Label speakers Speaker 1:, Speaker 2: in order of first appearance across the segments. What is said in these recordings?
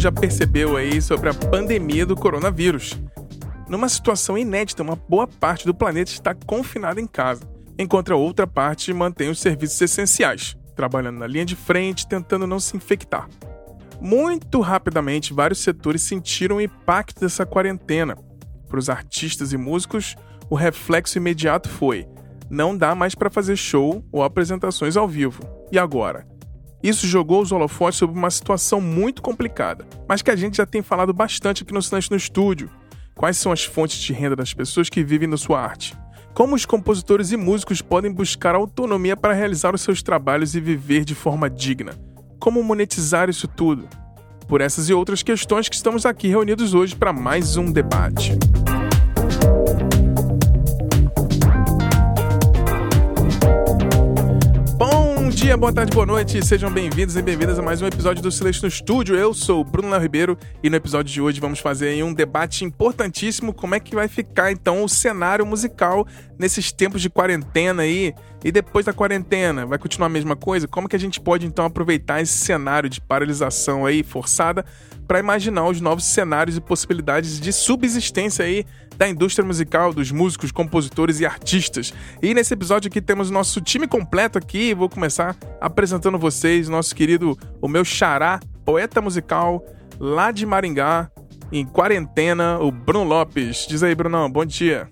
Speaker 1: já percebeu aí sobre a pandemia do coronavírus. Numa situação inédita, uma boa parte do planeta está confinada em casa, enquanto a outra parte mantém os serviços essenciais, trabalhando na linha de frente, tentando não se infectar. Muito rapidamente, vários setores sentiram o impacto dessa quarentena. Para os artistas e músicos, o reflexo imediato foi: não dá mais para fazer show ou apresentações ao vivo. E agora? Isso jogou os holofotes sobre uma situação muito complicada, mas que a gente já tem falado bastante aqui no Silêncio no Estúdio. Quais são as fontes de renda das pessoas que vivem da sua arte? Como os compositores e músicos podem buscar autonomia para realizar os seus trabalhos e viver de forma digna? Como monetizar isso tudo? Por essas e outras questões que estamos aqui reunidos hoje para mais um debate. Dia, boa tarde, boa noite, sejam bem-vindos e bem-vindas a mais um episódio do Silêncio no Estúdio. Eu sou o Bruno Léo Ribeiro e no episódio de hoje vamos fazer um debate importantíssimo, como é que vai ficar então o cenário musical nesses tempos de quarentena aí e depois da quarentena, vai continuar a mesma coisa? Como que a gente pode então aproveitar esse cenário de paralisação aí forçada para imaginar os novos cenários e possibilidades de subsistência aí da indústria musical, dos músicos, compositores e artistas. E nesse episódio aqui temos nosso time completo aqui. Vou começar apresentando vocês, nosso querido, o meu xará, poeta musical lá de Maringá, em quarentena, o Bruno Lopes. Diz aí, Brunão, bom dia.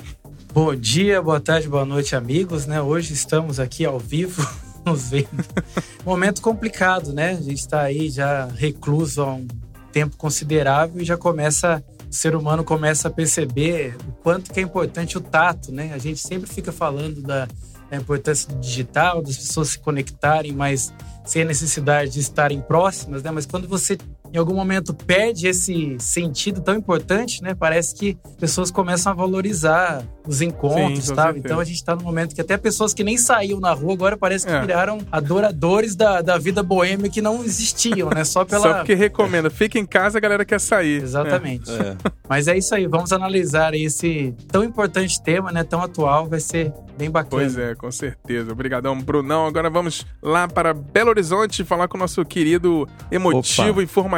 Speaker 2: Bom dia, boa tarde, boa noite, amigos. Né? Hoje estamos aqui ao vivo, nos vendo. Momento complicado, né? A gente está aí já recluso há um tempo considerável e já começa o ser humano começa a perceber o quanto que é importante o tato, né? A gente sempre fica falando da, importância do digital, das pessoas se conectarem, mas sem a necessidade de estarem próximas, né? Mas quando você em algum momento perde esse sentido tão importante, né? Parece que pessoas começam a valorizar os encontros, Sim, tá? Então a gente tá num momento que até pessoas que nem saíam na rua agora parece que é. viraram adoradores da, da vida boêmia que não existiam, né? Só pela.
Speaker 1: Só porque recomenda. Fica em casa, a galera quer sair.
Speaker 2: Exatamente. É. Mas é isso aí. Vamos analisar esse tão importante tema, né? Tão atual. Vai ser bem bacana.
Speaker 1: Pois é, com certeza. Obrigadão, Brunão. Agora vamos lá para Belo Horizonte falar com o nosso querido emotivo, Opa. informativo,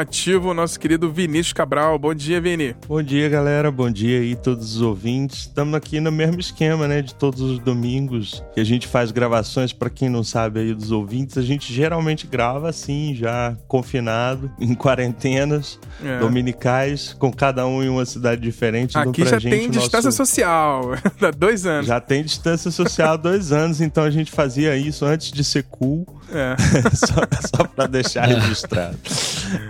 Speaker 1: nosso querido Vinícius Cabral. Bom dia, Vini.
Speaker 3: Bom dia, galera. Bom dia aí, todos os ouvintes. Estamos aqui no mesmo esquema, né, de todos os domingos que a gente faz gravações. Para quem não sabe aí dos ouvintes, a gente geralmente grava assim, já confinado, em quarentenas é. dominicais, com cada um em uma cidade diferente.
Speaker 1: Aqui já tem distância nosso... social, há dois anos.
Speaker 3: Já tem distância social há dois anos, então a gente fazia isso antes de ser cool. É. só, só para deixar registrado.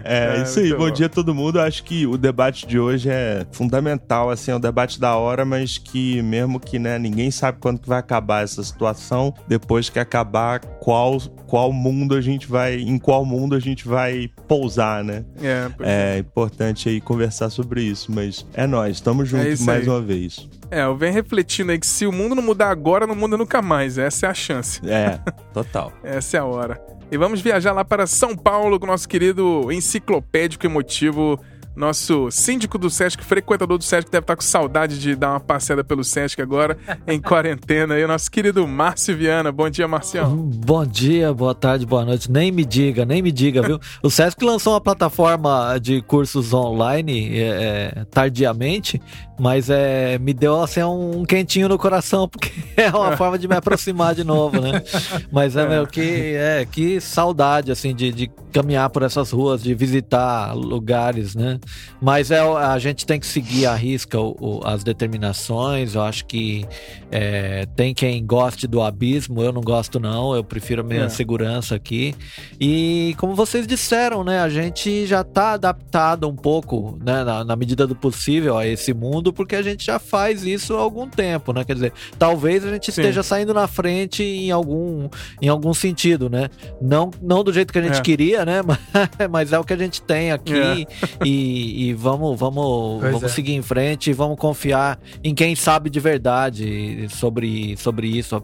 Speaker 3: É, é isso aí, bom, bom dia a todo mundo. Eu acho que o debate de hoje é fundamental, assim, é um debate da hora, mas que mesmo que né, ninguém sabe quando que vai acabar essa situação, depois que acabar, qual, qual mundo a gente vai, em qual mundo a gente vai pousar, né? É, é, é importante aí conversar sobre isso, mas é nós, estamos juntos é mais aí. uma vez.
Speaker 1: É, eu venho refletindo aí que se o mundo não mudar agora, não muda nunca mais. Essa é a chance.
Speaker 3: É, total.
Speaker 1: Essa é a hora. E vamos viajar lá para São Paulo com o nosso querido enciclopédico emotivo nosso síndico do Sesc, frequentador do Sesc, deve estar com saudade de dar uma passeada pelo Sesc agora, em quarentena. E o nosso querido Márcio Viana. Bom dia, Marcião.
Speaker 4: Bom dia, boa tarde, boa noite. Nem me diga, nem me diga, viu? o Sesc lançou uma plataforma de cursos online é, é, tardiamente, mas é, me deu assim, um quentinho no coração, porque é uma forma de me aproximar de novo, né? Mas é, é. meu, que, é, que saudade, assim, de, de caminhar por essas ruas, de visitar lugares, né? Mas é, a gente tem que seguir a risca o, o, as determinações. Eu acho que é, tem quem goste do abismo, eu não gosto, não. Eu prefiro a minha é. segurança aqui. E como vocês disseram, né? A gente já está adaptado um pouco, né, na, na, medida do possível, a esse mundo, porque a gente já faz isso há algum tempo, né? Quer dizer, talvez a gente Sim. esteja saindo na frente em algum, em algum sentido, né? Não, não do jeito que a gente é. queria, né? Mas, mas, é o que a gente tem aqui. É. E, e, vamos, vamos, vamos é. seguir em frente e vamos confiar em quem sabe de verdade sobre, sobre isso.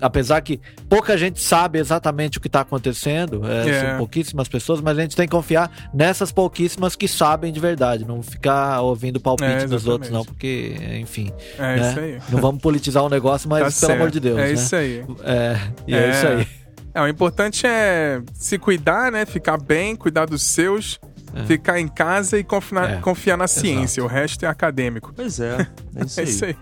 Speaker 4: Apesar que pouca gente sabe exatamente o que está acontecendo, é, é. são pouquíssimas pessoas, mas a gente tem que confiar nessas pouquíssimas que sabem de verdade, não ficar ouvindo palpite é, dos outros, não, porque, enfim. É né? isso aí. Não vamos politizar o negócio, mas tá pelo certo. amor de Deus.
Speaker 1: É
Speaker 4: né?
Speaker 1: isso aí.
Speaker 4: É, e é, isso aí.
Speaker 1: É, o importante é se cuidar, né? Ficar bem, cuidar dos seus é. Ficar em casa e confiar, é. confiar na ciência. Exato. O resto é acadêmico.
Speaker 3: Pois é, é isso, é
Speaker 1: isso aí.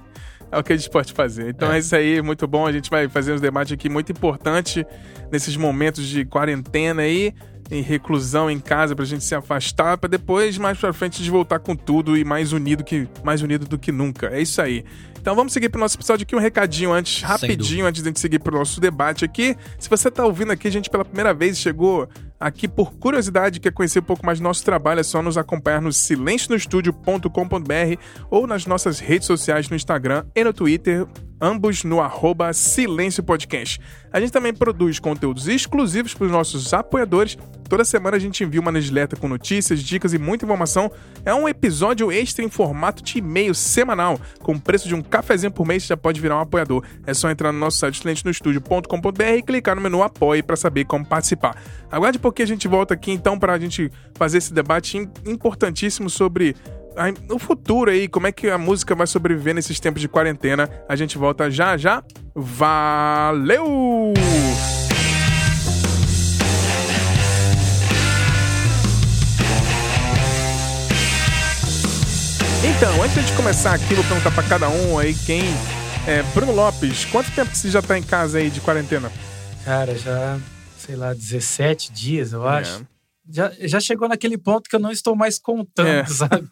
Speaker 1: É o que a gente pode fazer. Então é. é isso aí, muito bom. A gente vai fazer uns debates aqui muito importantes nesses momentos de quarentena aí em reclusão em casa pra gente se afastar, para depois mais para frente de voltar com tudo e mais unido que mais unido do que nunca. É isso aí. Então vamos seguir pro nosso episódio aqui um recadinho antes, rapidinho antes de a gente seguir pro nosso debate aqui. Se você tá ouvindo aqui a gente pela primeira vez chegou aqui por curiosidade, quer conhecer um pouco mais do nosso trabalho, é só nos acompanhar no silencionostudio.com.br ou nas nossas redes sociais no Instagram e no Twitter, ambos no arroba Silêncio Podcast. A gente também produz conteúdos exclusivos para os nossos apoiadores. Toda semana a gente envia uma newsletter com notícias, dicas e muita informação. É um episódio extra em formato de e-mail semanal, com o preço de um cafezinho por mês, já pode virar um apoiador. É só entrar no nosso site silencionostudio.com.br e clicar no menu apoie para saber como participar. Aguarde porque a gente volta aqui então para a gente fazer esse debate importantíssimo sobre o futuro aí, como é que a música vai sobreviver nesses tempos de quarentena. A gente volta já já. Valeu! Então, antes de começar aqui, vou perguntar para cada um aí quem. É, Bruno Lopes, quanto tempo que você já tá em casa aí de quarentena?
Speaker 2: Cara, já, sei lá, 17 dias, eu acho. É já, já chegou naquele ponto que eu não estou mais contando, é. sabe?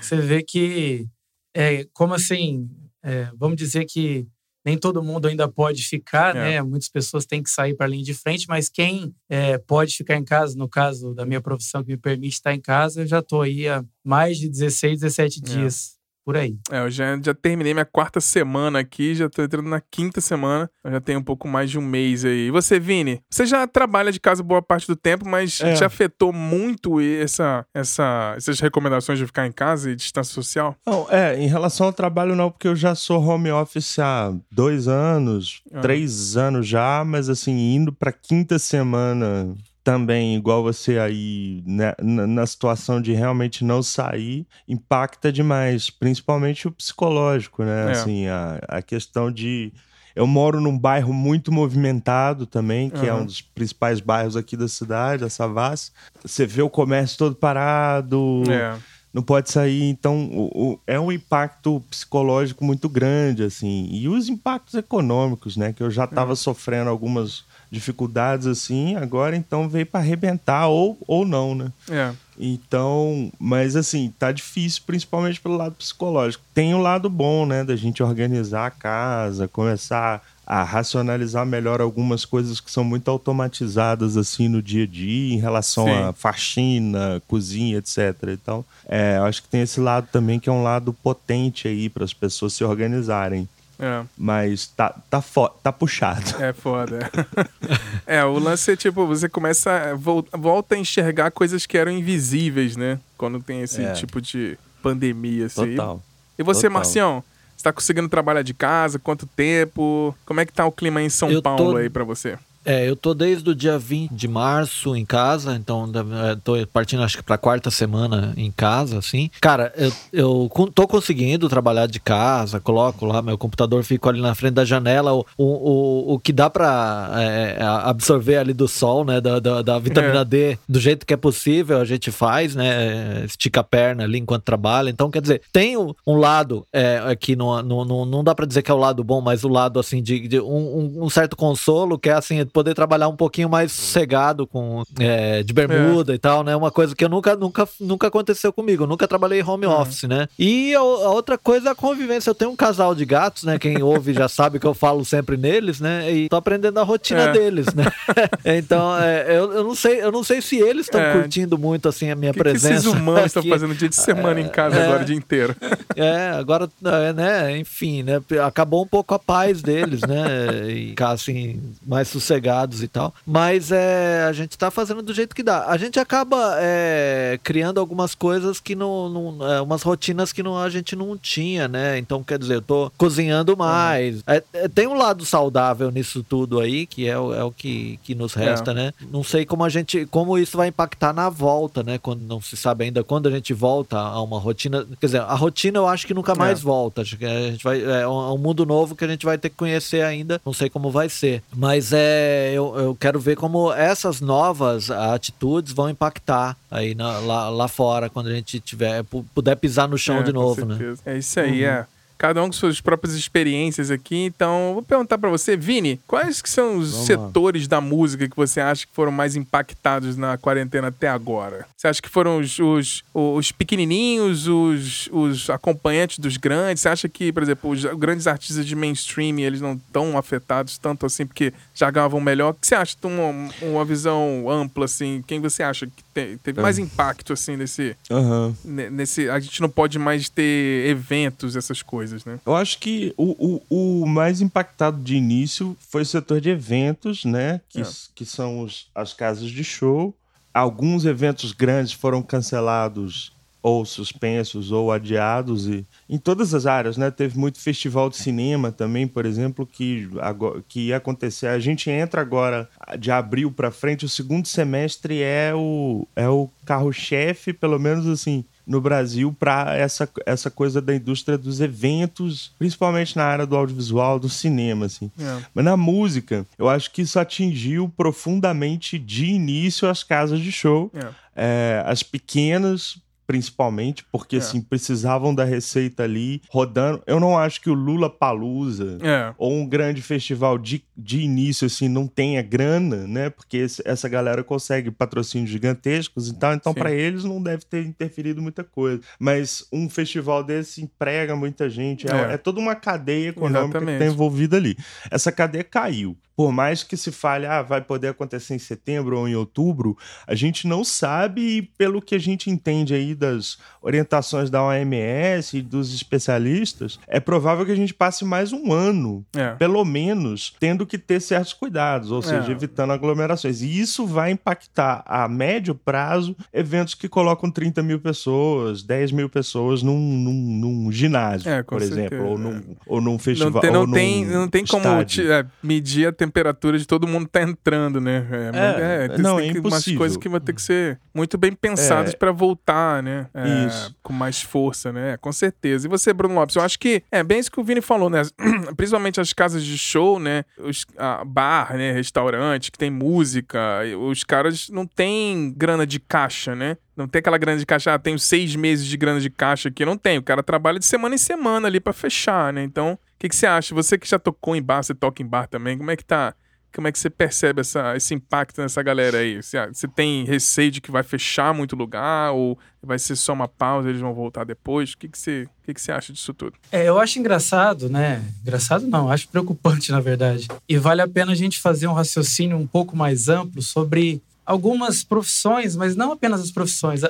Speaker 2: Você vê que, é, como assim, é, vamos dizer que nem todo mundo ainda pode ficar, é. né? Muitas pessoas têm que sair para a linha de frente, mas quem é, pode ficar em casa, no caso da minha profissão que me permite estar em casa, eu já estou aí há mais de 16, 17 é. dias por aí.
Speaker 1: É, eu já, já terminei minha quarta semana aqui, já tô entrando na quinta semana. Eu já tenho um pouco mais de um mês aí. E você, Vini? Você já trabalha de casa boa parte do tempo, mas é. te afetou muito essa, essa, essas recomendações de ficar em casa e distância social?
Speaker 3: Não, é, em relação ao trabalho não, porque eu já sou home office há dois anos, ah. três anos já, mas assim, indo pra quinta semana também, igual você aí, né, na situação de realmente não sair, impacta demais, principalmente o psicológico, né? É. Assim, a, a questão de. Eu moro num bairro muito movimentado também, que uhum. é um dos principais bairros aqui da cidade, a Savassi. Você vê o comércio todo parado. É não pode sair. Então, o, o, é um impacto psicológico muito grande, assim. E os impactos econômicos, né? Que eu já estava é. sofrendo algumas dificuldades assim, agora então veio para arrebentar ou, ou não, né?
Speaker 1: É.
Speaker 3: Então, mas assim, tá difícil, principalmente pelo lado psicológico. Tem o um lado bom, né, da gente organizar a casa, começar a racionalizar melhor algumas coisas que são muito automatizadas assim no dia a dia em relação Sim. a faxina, cozinha, etc. Então, é, acho que tem esse lado também que é um lado potente aí para as pessoas se organizarem. É. Mas tá, tá, fo tá puxado.
Speaker 1: É foda. é, o lance é tipo, você começa. volta a enxergar coisas que eram invisíveis, né? Quando tem esse é. tipo de pandemia, assim.
Speaker 3: Total.
Speaker 1: E você, Total. Marcião? Você tá conseguindo trabalhar de casa? Quanto tempo? Como é que tá o clima em São Eu Paulo tô... aí para você?
Speaker 4: É, eu tô desde o dia 20 de março em casa, então é, tô partindo acho que pra quarta semana em casa, assim. Cara, eu, eu tô conseguindo trabalhar de casa, coloco lá meu computador, fico ali na frente da janela, o, o, o que dá pra é, é, absorver ali do sol, né, da, da, da vitamina é. D, do jeito que é possível, a gente faz, né, estica a perna ali enquanto trabalha. Então, quer dizer, tem um lado é, que não, não, não, não dá pra dizer que é o lado bom, mas o lado, assim, de, de um, um certo consolo, que é, assim, poder trabalhar um pouquinho mais sossegado com é, de bermuda é. e tal, né? Uma coisa que eu nunca, nunca, nunca aconteceu comigo. Eu nunca trabalhei home uhum. office, né? E a, a, outra coisa é a convivência. Eu tenho um casal de gatos, né? Quem ouve já sabe que eu falo sempre neles, né? E tô aprendendo a rotina é. deles, né? então, é, eu, eu não sei, eu não sei se eles estão é. curtindo muito assim a minha que presença. Que
Speaker 1: esses humanos estão fazendo dia de semana em casa agora o dia inteiro.
Speaker 4: É, agora, né? Enfim, né? Acabou um pouco a paz deles, né? E ficar assim mais sossegado e tal. Mas é, a gente tá fazendo do jeito que dá. A gente acaba é, criando algumas coisas que não. não é, umas rotinas que não, a gente não tinha, né? Então, quer dizer, eu tô cozinhando mais. É, é, tem um lado saudável nisso tudo aí, que é, o, é o que, que nos resta, é. né? Não sei como a gente. como isso vai impactar na volta, né? Quando não se sabe ainda quando a gente volta a uma rotina. Quer dizer, a rotina eu acho que nunca mais volta. Acho que a gente vai. É um mundo novo que a gente vai ter que conhecer ainda. Não sei como vai ser. Mas é é, eu, eu quero ver como essas novas atitudes vão impactar aí na, lá, lá fora, quando a gente tiver, puder pisar no chão é, de novo, né?
Speaker 1: É isso aí, uhum. é cada um com suas próprias experiências aqui. Então, vou perguntar para você, Vini, quais que são os Vamos setores lá. da música que você acha que foram mais impactados na quarentena até agora? Você acha que foram os, os, os pequenininhos, os, os acompanhantes dos grandes? Você acha que, por exemplo, os grandes artistas de mainstream, eles não estão afetados tanto assim porque já ganhavam melhor? O que você acha de uma, uma visão ampla, assim? Quem você acha que te, teve mais é. impacto, assim, nesse, uhum. nesse... A gente não pode mais ter eventos, essas coisas coisas, né?
Speaker 3: Eu acho que o, o, o mais impactado de início foi o setor de eventos, né? Que, é. que são os, as casas de show. Alguns eventos grandes foram cancelados ou suspensos ou adiados e em todas as áreas, né? Teve muito festival de cinema também, por exemplo, que agora, que ia acontecer. A gente entra agora de abril para frente, o segundo semestre é o é o carro-chefe, pelo menos assim, no Brasil para essa, essa coisa da indústria dos eventos, principalmente na área do audiovisual, do cinema, assim. É. Mas na música, eu acho que isso atingiu profundamente de início as casas de show. É. É, as pequenas principalmente, porque é. assim, precisavam da receita ali rodando. Eu não acho que o Lula Palusa é. ou um grande festival de, de início assim não tenha grana, né? Porque esse, essa galera consegue patrocínios gigantescos e tal, então para eles não deve ter interferido muita coisa. Mas um festival desse emprega muita gente, é, é, é toda uma cadeia econômica Exatamente. que está envolvida ali. Essa cadeia caiu por mais que se fale, ah, vai poder acontecer em setembro ou em outubro, a gente não sabe, e pelo que a gente entende aí das orientações da OMS e dos especialistas, é provável que a gente passe mais um ano, é. pelo menos, tendo que ter certos cuidados, ou seja, é. evitando aglomerações. E isso vai impactar a médio prazo eventos que colocam 30 mil pessoas, 10 mil pessoas num, num, num ginásio, é, por certeza. exemplo, ou num, ou num festival.
Speaker 1: Não tem, não tem, não tem como é, medir a temperatura de todo mundo tá entrando, né? É, é,
Speaker 3: não, é impossível.
Speaker 1: umas coisas que vão ter que ser muito bem pensadas é. para voltar, né? É, isso. Com mais força, né? Com certeza. E você, Bruno Lopes, eu acho que é bem isso que o Vini falou, né? Principalmente as casas de show, né? Os a bar, né? Restaurante, que tem música. Os caras não têm grana de caixa, né? Não tem aquela grana de caixa, ah, tenho seis meses de grana de caixa aqui. Não tem. O cara trabalha de semana em semana ali para fechar, né? Então, o que, que você acha? Você que já tocou em bar, você toca em bar também, como é que tá? Como é que você percebe essa, esse impacto nessa galera aí? Você, você tem receio de que vai fechar muito lugar ou vai ser só uma pausa eles vão voltar depois? O que, que, você, o que, que você acha disso tudo?
Speaker 2: É, eu acho engraçado, né? Engraçado não, acho preocupante, na verdade. E vale a pena a gente fazer um raciocínio um pouco mais amplo sobre algumas profissões, mas não apenas as profissões.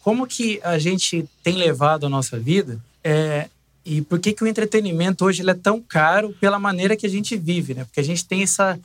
Speaker 2: Como que a gente tem levado a nossa vida é, e por que, que o entretenimento hoje é tão caro pela maneira que a gente vive, né? Porque a gente tem essa,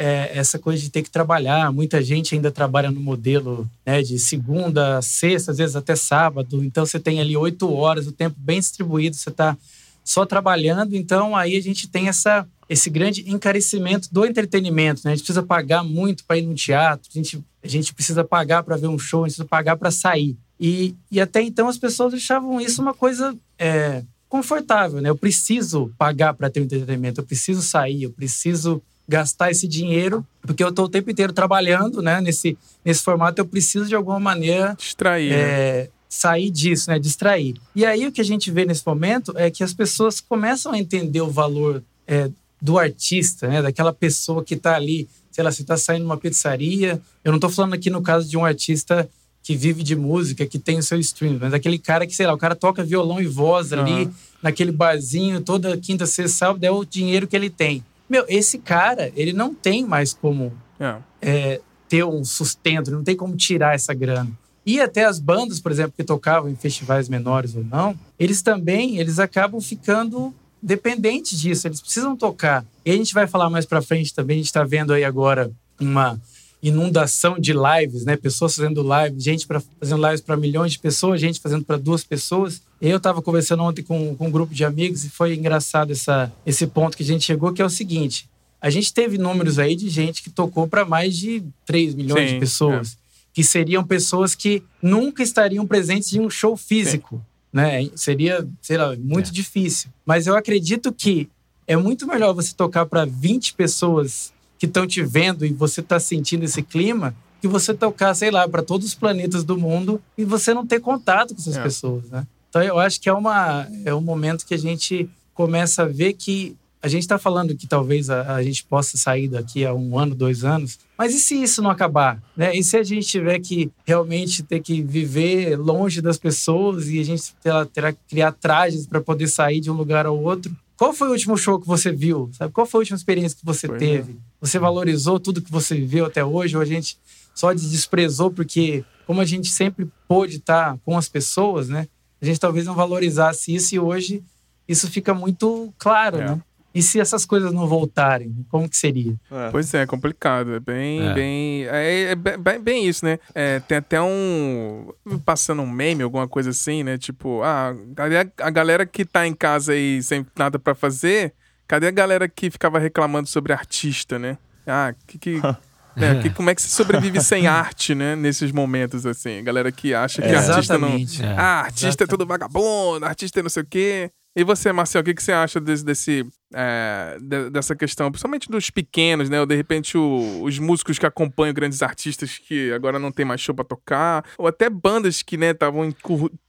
Speaker 2: é, essa coisa de ter que trabalhar. Muita gente ainda trabalha no modelo né, de segunda, sexta, às vezes até sábado. Então você tem ali oito horas, o tempo bem distribuído, você está só trabalhando. Então aí a gente tem essa esse grande encarecimento do entretenimento. Né? A gente precisa pagar muito para ir no teatro, a gente, a gente precisa pagar para ver um show, a gente precisa pagar para sair. E, e até então as pessoas achavam isso uma coisa é, confortável. Né? Eu preciso pagar para ter um entretenimento, eu preciso sair, eu preciso gastar esse dinheiro, porque eu estou o tempo inteiro trabalhando né? nesse, nesse formato, eu preciso de alguma maneira.
Speaker 1: Distrair.
Speaker 2: É, né? sair disso, né? Distrair. E aí o que a gente vê nesse momento é que as pessoas começam a entender o valor é, do artista, né? Daquela pessoa que está ali, sei lá, você está saindo numa pizzaria. Eu não estou falando aqui no caso de um artista que vive de música, que tem o seu stream, mas aquele cara que, sei lá, o cara toca violão e voz ali uhum. naquele barzinho toda quinta, sexta, sábado, é o dinheiro que ele tem. Meu, esse cara, ele não tem mais como é. É, ter um sustento, não tem como tirar essa grana. E até as bandas, por exemplo, que tocavam em festivais menores ou não, eles também, eles acabam ficando dependentes disso, eles precisam tocar. E a gente vai falar mais para frente também, a gente está vendo aí agora uma inundação de lives, né? Pessoas fazendo lives, gente pra, fazendo lives para milhões de pessoas, gente fazendo para duas pessoas. Eu estava conversando ontem com, com um grupo de amigos e foi engraçado essa, esse ponto que a gente chegou, que é o seguinte: a gente teve números aí de gente que tocou para mais de 3 milhões Sim, de pessoas, é. que seriam pessoas que nunca estariam presentes em um show físico. Sim né? Seria, sei lá, muito é. difícil. Mas eu acredito que é muito melhor você tocar para 20 pessoas que estão te vendo e você está sentindo esse clima, que você tocar, sei lá, para todos os planetas do mundo e você não ter contato com essas é. pessoas, né? Então eu acho que é, uma, é um momento que a gente começa a ver que a gente está falando que talvez a, a, gente possa sair daqui a um ano, dois anos, mas e se isso não acabar? Né? E se a gente tiver que realmente ter que viver longe das pessoas e a gente terá, terá que criar trajes para poder sair de um lugar ao outro? Qual foi o último show que você viu? Sabe? Qual foi a última experiência que você teve? É. Você valorizou tudo que você viveu até hoje ou a gente só desprezou porque, como a gente sempre pôde estar com as pessoas, né? A gente talvez não valorizasse isso e hoje isso fica muito claro, é. né? E se essas coisas não voltarem, como que seria?
Speaker 1: É. Pois é, complicado. É bem, é. bem, é, é bem, bem, isso, né? É, tem até um passando um meme, alguma coisa assim, né? Tipo, ah, cadê a, galera que tá em casa aí sem nada para fazer? Cadê a galera que ficava reclamando sobre artista, né? Ah, que, que É, que, como é que se sobrevive sem arte, né? Nesses momentos, assim. Galera que acha que é, artista não. É. Ah, artista Exatamente. é tudo vagabundo, artista é não sei o quê. E você, Marcel, o que, que você acha desse, desse é, dessa questão, principalmente dos pequenos, né? Ou de repente o, os músicos que acompanham grandes artistas que agora não tem mais show pra tocar, ou até bandas que, né, estavam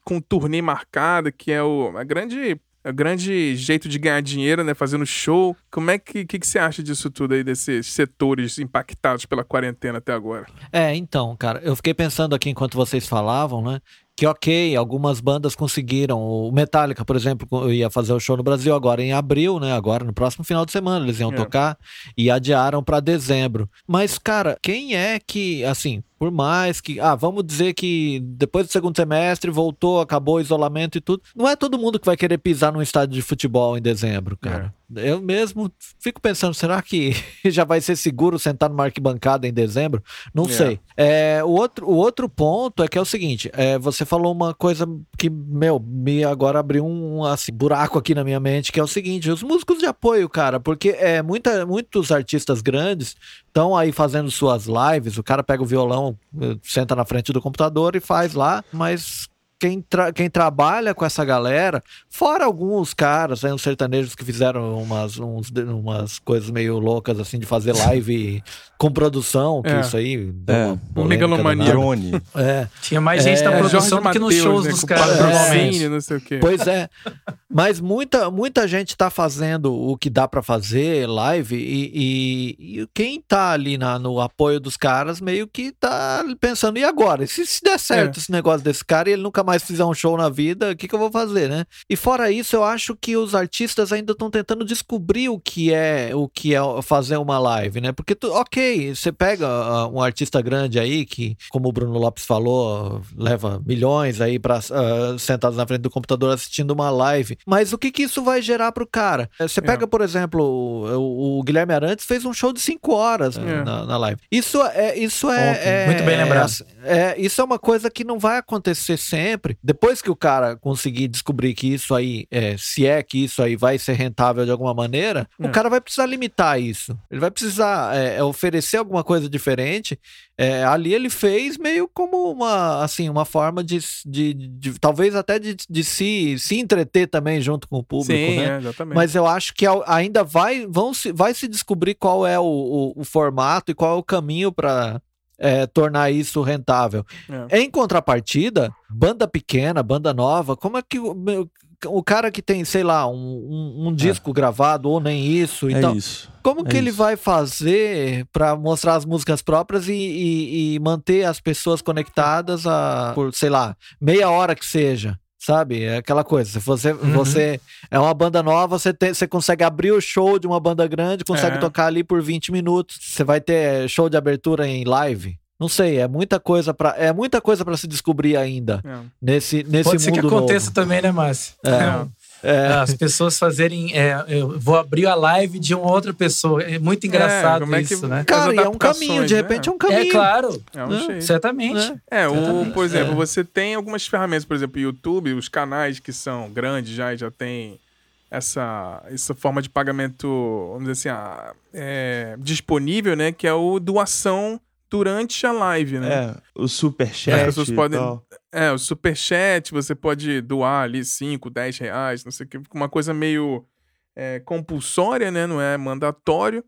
Speaker 1: com turnê marcada, que é o, a grande o grande jeito de ganhar dinheiro, né? Fazendo show. Como é que, que, que, você acha disso tudo aí, desses setores impactados pela quarentena até agora?
Speaker 4: É, então, cara, eu fiquei pensando aqui enquanto vocês falavam, né? Que ok, algumas bandas conseguiram. O Metallica, por exemplo, ia fazer o show no Brasil agora em abril, né? Agora no próximo final de semana eles iam é. tocar e adiaram para dezembro. Mas cara, quem é que, assim, por mais que, ah, vamos dizer que depois do segundo semestre voltou, acabou o isolamento e tudo, não é todo mundo que vai querer pisar num estádio de futebol em dezembro, cara. É. Eu mesmo fico pensando, será que já vai ser seguro sentar numa arquibancada em dezembro? Não é. sei. É, o, outro, o outro ponto é que é o seguinte, é, você falou uma coisa que, meu, me agora abriu um assim, buraco aqui na minha mente, que é o seguinte, os músicos de apoio, cara, porque é, muita, muitos artistas grandes estão aí fazendo suas lives, o cara pega o violão, eh, senta na frente do computador e faz lá, mas quem, tra quem trabalha com essa galera, fora alguns caras, né, uns sertanejos que fizeram umas, uns, umas coisas meio loucas, assim, de fazer live com produção, que é. isso aí
Speaker 1: é. uma megalomania.
Speaker 2: Drone. É. Tinha mais gente é. na produção do que nos shows né, dos caras, normalmente.
Speaker 4: Não sei o quê. Pois é. Mas muita, muita gente tá fazendo o que dá para fazer, live, e, e, e, quem tá ali na, no apoio dos caras meio que tá pensando, e agora? Se, se der certo é. esse negócio desse cara e ele nunca mais mais fizer um show na vida, o que, que eu vou fazer, né? E fora isso, eu acho que os artistas ainda estão tentando descobrir o que é o que é fazer uma live, né? Porque, tu, ok, você pega uh, um artista grande aí, que, como o Bruno Lopes falou, leva milhões aí para uh, sentados na frente do computador assistindo uma live. Mas o que, que isso vai gerar pro cara? Eh, você pega, é. por exemplo, o, o, Guilherme Arantes fez um show de 5 horas é. na, na, live. Isso é. Isso é,
Speaker 2: é Muito bem lembrado.
Speaker 4: É, isso é uma coisa que não vai acontecer sempre. Depois que o cara conseguir descobrir que isso aí, é, se é que isso aí vai ser rentável de alguma maneira, é. o cara vai precisar limitar isso. Ele vai precisar é, é, oferecer alguma coisa diferente. É, ali ele fez meio como uma, assim, uma forma de, de, de, talvez até de, de se, se entreter também junto com o público, Sim, né? exatamente. Mas eu acho que ainda vai, vão se, vai se descobrir qual é o, o, o formato e qual é o caminho para é, tornar isso rentável. É. Em contrapartida, banda pequena, banda nova, como é que o, cara que tem, sei lá, um, um, um disco é. gravado ou nem isso, é então, isso. como que é ele isso. vai fazer para mostrar as músicas próprias e, e, e, manter as pessoas conectadas a, por, sei lá, meia hora que seja? Sabe? É aquela coisa. Se você, uhum. você é uma banda nova, você, tem, você consegue abrir o show de uma banda grande, consegue é. tocar ali por 20 minutos. Você vai ter show de abertura em live. Não sei, é muita coisa para é muita coisa para se descobrir ainda é. nesse nesse Pode mundo ser
Speaker 2: que aconteça novo. também, né, Márcio? É. é. É. As pessoas fazerem. É, eu vou abrir a live de uma outra pessoa. É muito é, engraçado é, isso, né?
Speaker 4: Cara, é um caminho, de repente é um caminho.
Speaker 2: É claro. É um jeito. Certamente.
Speaker 1: É, o, por exemplo, você tem algumas ferramentas, por exemplo, YouTube, os canais que são grandes já já tem essa, essa forma de pagamento, vamos dizer assim, ah, disponível, né? Que é o doação durante a live, né?
Speaker 3: É, o superchat. As pessoas podem. Tal.
Speaker 1: É, o superchat, você pode doar ali 5, 10 reais, não sei o que, uma coisa meio é, compulsória, né? Não é mandatório.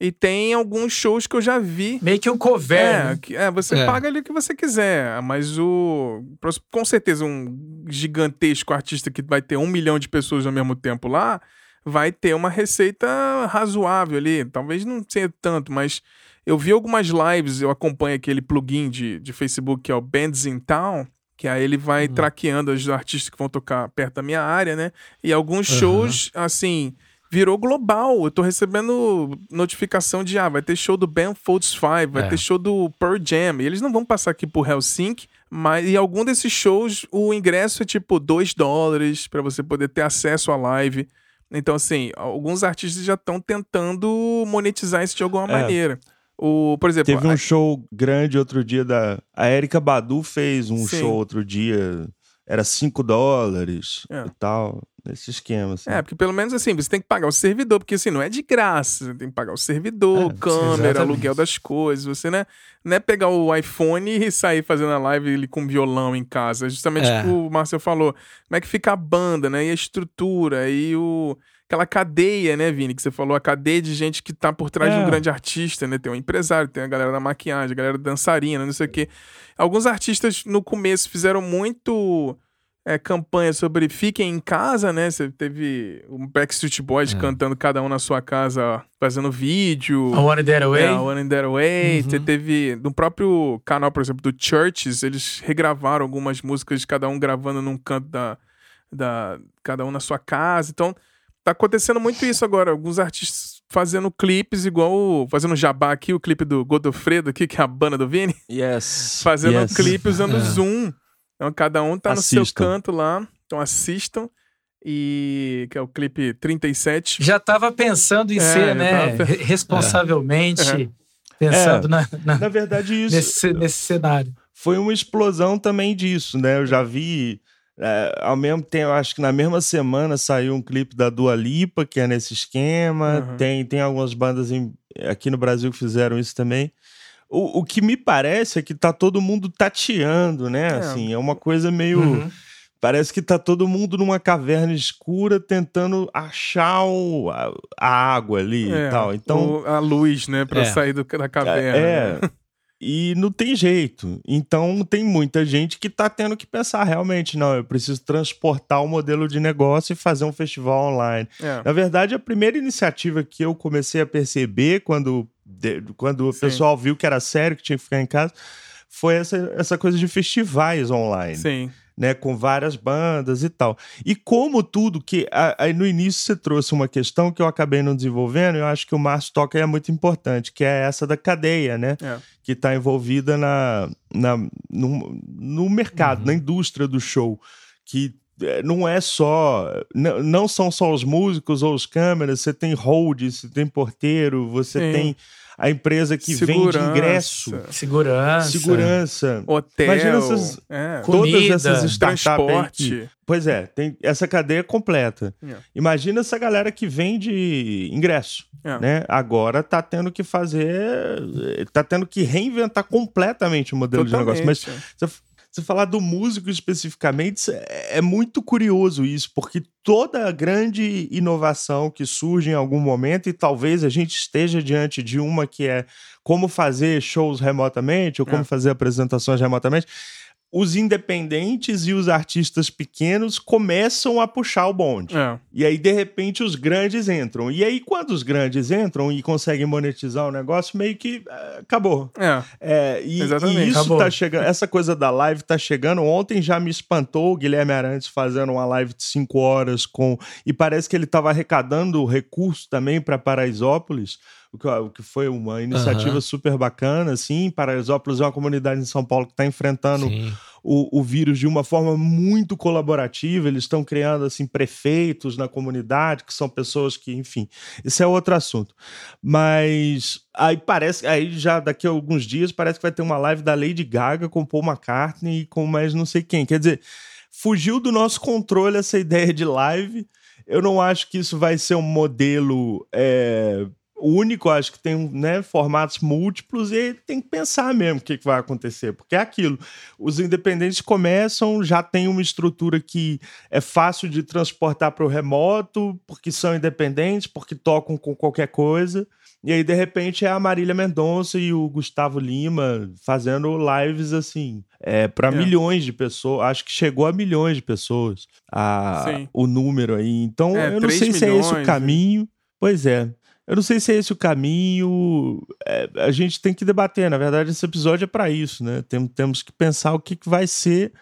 Speaker 1: E tem alguns shows que eu já vi.
Speaker 2: Meio que um cover.
Speaker 1: É,
Speaker 2: né?
Speaker 1: que- é, você
Speaker 4: É.
Speaker 1: paga ali o que você quiser. Mas o. Com certeza, um gigantesco artista que vai ter um milhão de pessoas ao mesmo tempo lá vai ter uma receita razoável ali. Talvez não seja tanto, mas eu vi algumas lives, eu acompanho aquele plugin de, de Facebook que é o Bands in Town. Que aí ele vai
Speaker 4: Uhum.
Speaker 1: traqueando os artistas que vão tocar perto da minha área, né? E alguns
Speaker 4: Aham.
Speaker 1: shows, assim, virou global. Eu tô recebendo notificação de, ah, vai ter show do Ben Folds 5, vai
Speaker 4: É.
Speaker 1: ter show do Pearl Jam. E eles não vão passar aqui por Helsinki, mas em algum desses shows o ingresso é tipo 2 dólares pra você poder ter acesso à live. Então, assim, alguns artistas já estão tentando monetizar isso de alguma
Speaker 3: É.
Speaker 1: maneira. O, por exemplo,
Speaker 3: Teve um show grande outro dia da. A Erika Badu fez um
Speaker 1: Sim.
Speaker 3: show outro dia. Era 5 dólares
Speaker 1: É.
Speaker 3: e tal. Nesse esquema, assim.
Speaker 1: É, porque pelo menos assim, você tem que pagar o servidor, porque assim, não é de graça. Você tem que pagar o servidor,
Speaker 3: É,
Speaker 1: câmera,
Speaker 2: exatamente.
Speaker 1: aluguel das coisas. Você né, não é pegar o iPhone e sair fazendo a live ele com violão em casa. É Justamente
Speaker 4: É.
Speaker 1: o que o Marcel falou. Como é que fica a banda, né? E a estrutura, e o. Aquela cadeia, né, Vini? Que você falou, a cadeia de gente que tá por trás de um
Speaker 3: É.
Speaker 1: grande artista, né? Tem um empresário, tem a galera da maquiagem, a galera dançarina, não sei o quê. Alguns artistas no começo fizeram muito é, campanha sobre fiquem em casa, né? Você teve o Backstreet Boys
Speaker 4: É.
Speaker 1: cantando cada um na sua casa, fazendo vídeo.
Speaker 2: I Want It That Way.
Speaker 1: É, One in That Way.
Speaker 2: Uhum.
Speaker 1: Você teve, no próprio canal, por exemplo, do Churches, eles regravaram algumas músicas, cada um gravando num canto da, da. Cada um na sua casa. Então, tá acontecendo muito isso agora. Alguns artistas fazendo clipes, igual. o- fazendo jabá aqui, o clipe do Godofredo aqui, que é a banda do Vini.
Speaker 3: Yes.
Speaker 1: Fazendo
Speaker 3: yes.
Speaker 1: um clipe usando
Speaker 4: É.
Speaker 1: Zoom. Então, cada um tá no seu
Speaker 3: Assistam.
Speaker 1: canto lá. Então, assistam. E que é o clipe 37.
Speaker 2: Já estava pensando em
Speaker 1: É,
Speaker 2: ser, né?
Speaker 1: tava-
Speaker 2: re- Responsavelmente
Speaker 1: É.
Speaker 2: pensando
Speaker 3: É.
Speaker 2: na- na-
Speaker 3: Na verdade, isso
Speaker 2: nesse, nesse cenário.
Speaker 3: foi uma explosão também disso, né? Eu já vi. É, ao mesmo tempo, acho que na mesma semana saiu um clipe da Dua Lipa, que é nesse esquema.
Speaker 1: Uhum.
Speaker 3: Tem, tem algumas bandas em- aqui no Brasil que fizeram isso também. O, o que me parece é que tá todo mundo tateando, né?
Speaker 1: É.
Speaker 3: Assim, é uma coisa meio.
Speaker 2: Uhum.
Speaker 3: Parece que tá todo mundo numa caverna escura tentando achar o- a, a água ali
Speaker 1: É,
Speaker 3: e tal. Então,
Speaker 1: o- a luz, né? Pra
Speaker 4: É.
Speaker 1: sair do, da caverna.
Speaker 3: é. E não tem jeito. Então tem muita gente que tá tendo que pensar realmente, não, eu preciso transportar o modelo de negócio e fazer um festival online.
Speaker 1: É.
Speaker 3: Na verdade, a primeira iniciativa que eu comecei a perceber quando, quando o pessoal viu que era sério, que tinha que ficar em casa, foi essa, essa coisa de festivais online
Speaker 1: Sim.
Speaker 3: Né, com várias bandas e tal. E como tudo que aí no início você trouxe uma questão que eu acabei não desenvolvendo, eu acho que o Márcio toca é muito importante, que é essa da cadeia, né,
Speaker 1: É.
Speaker 3: que está envolvida na, na no, no mercado,
Speaker 4: Uhum.
Speaker 3: na indústria do show, que eh, não é só não, não são só os músicos ou os câmeras, você tem hold, você tem porteiro, você
Speaker 1: Sim.
Speaker 3: tem a empresa que vende
Speaker 1: Segurança,
Speaker 3: ingresso,
Speaker 2: Segurança.
Speaker 3: segurança.
Speaker 1: Hotel.
Speaker 3: Imagina essas-
Speaker 1: é,
Speaker 2: Comida,
Speaker 3: Todas essas startups. Pois é, tem essa cadeia completa.
Speaker 1: É.
Speaker 3: Imagina essa galera que vende ingresso,
Speaker 1: É.
Speaker 3: né? Agora tá tendo que fazer, tá tendo que reinventar completamente o modelo de negócio. Mas
Speaker 1: Totalmente.
Speaker 3: Você, falar do músico especificamente, é, é muito curioso isso, porque toda grande inovação que surge em algum momento, e talvez a gente esteja diante de uma que é como fazer shows remotamente, ou como
Speaker 1: É.
Speaker 3: fazer apresentações remotamente, os independentes e os artistas pequenos começam a puxar o bonde.
Speaker 1: É.
Speaker 3: E aí, de repente, os grandes entram. E aí, quando os grandes entram e conseguem monetizar o negócio, meio que eh, acabou.
Speaker 1: É.
Speaker 3: É, e,
Speaker 1: Exatamente.
Speaker 3: e isso
Speaker 2: Acabou.
Speaker 3: tá chegando. Essa coisa da live tá chegando. Ontem já me espantou o Guilherme Arantes fazendo uma live de cinco horas com. E parece que ele estava arrecadando recurso também para Paraisópolis. O que, foi uma iniciativa
Speaker 4: Aham.
Speaker 3: super bacana, assim. Paraisópolis é uma comunidade em São Paulo que está enfrentando o, o vírus de uma forma muito colaborativa. Eles estão criando assim prefeitos na comunidade, que são pessoas que, enfim, esse é outro assunto. Mas aí parece, aí já daqui a alguns dias parece que vai ter uma live da Lady Gaga com Paul McCartney e com mais não sei quem. Quer dizer, fugiu do nosso controle essa ideia de live. Eu não acho que isso vai ser um modelo é, único, acho que tem né, formatos múltiplos e tem que pensar mesmo o que, que vai acontecer, porque é aquilo. Os independentes começam, já tem uma estrutura que é fácil de transportar para o remoto, porque são independentes, porque tocam com qualquer coisa. E aí, de repente, é a Marília Mendonça e o Gustavo Lima fazendo lives assim, é, para é. milhões de pessoas. Acho que chegou a milhões de pessoas a, o número aí. Então, é, eu não sei milhões, se é esse o caminho. Né? Pois é. Eu não sei se é esse o caminho. É, a gente tem que debater. Na verdade, esse episódio é para isso, né? Tem, temos que pensar o que, que vai ser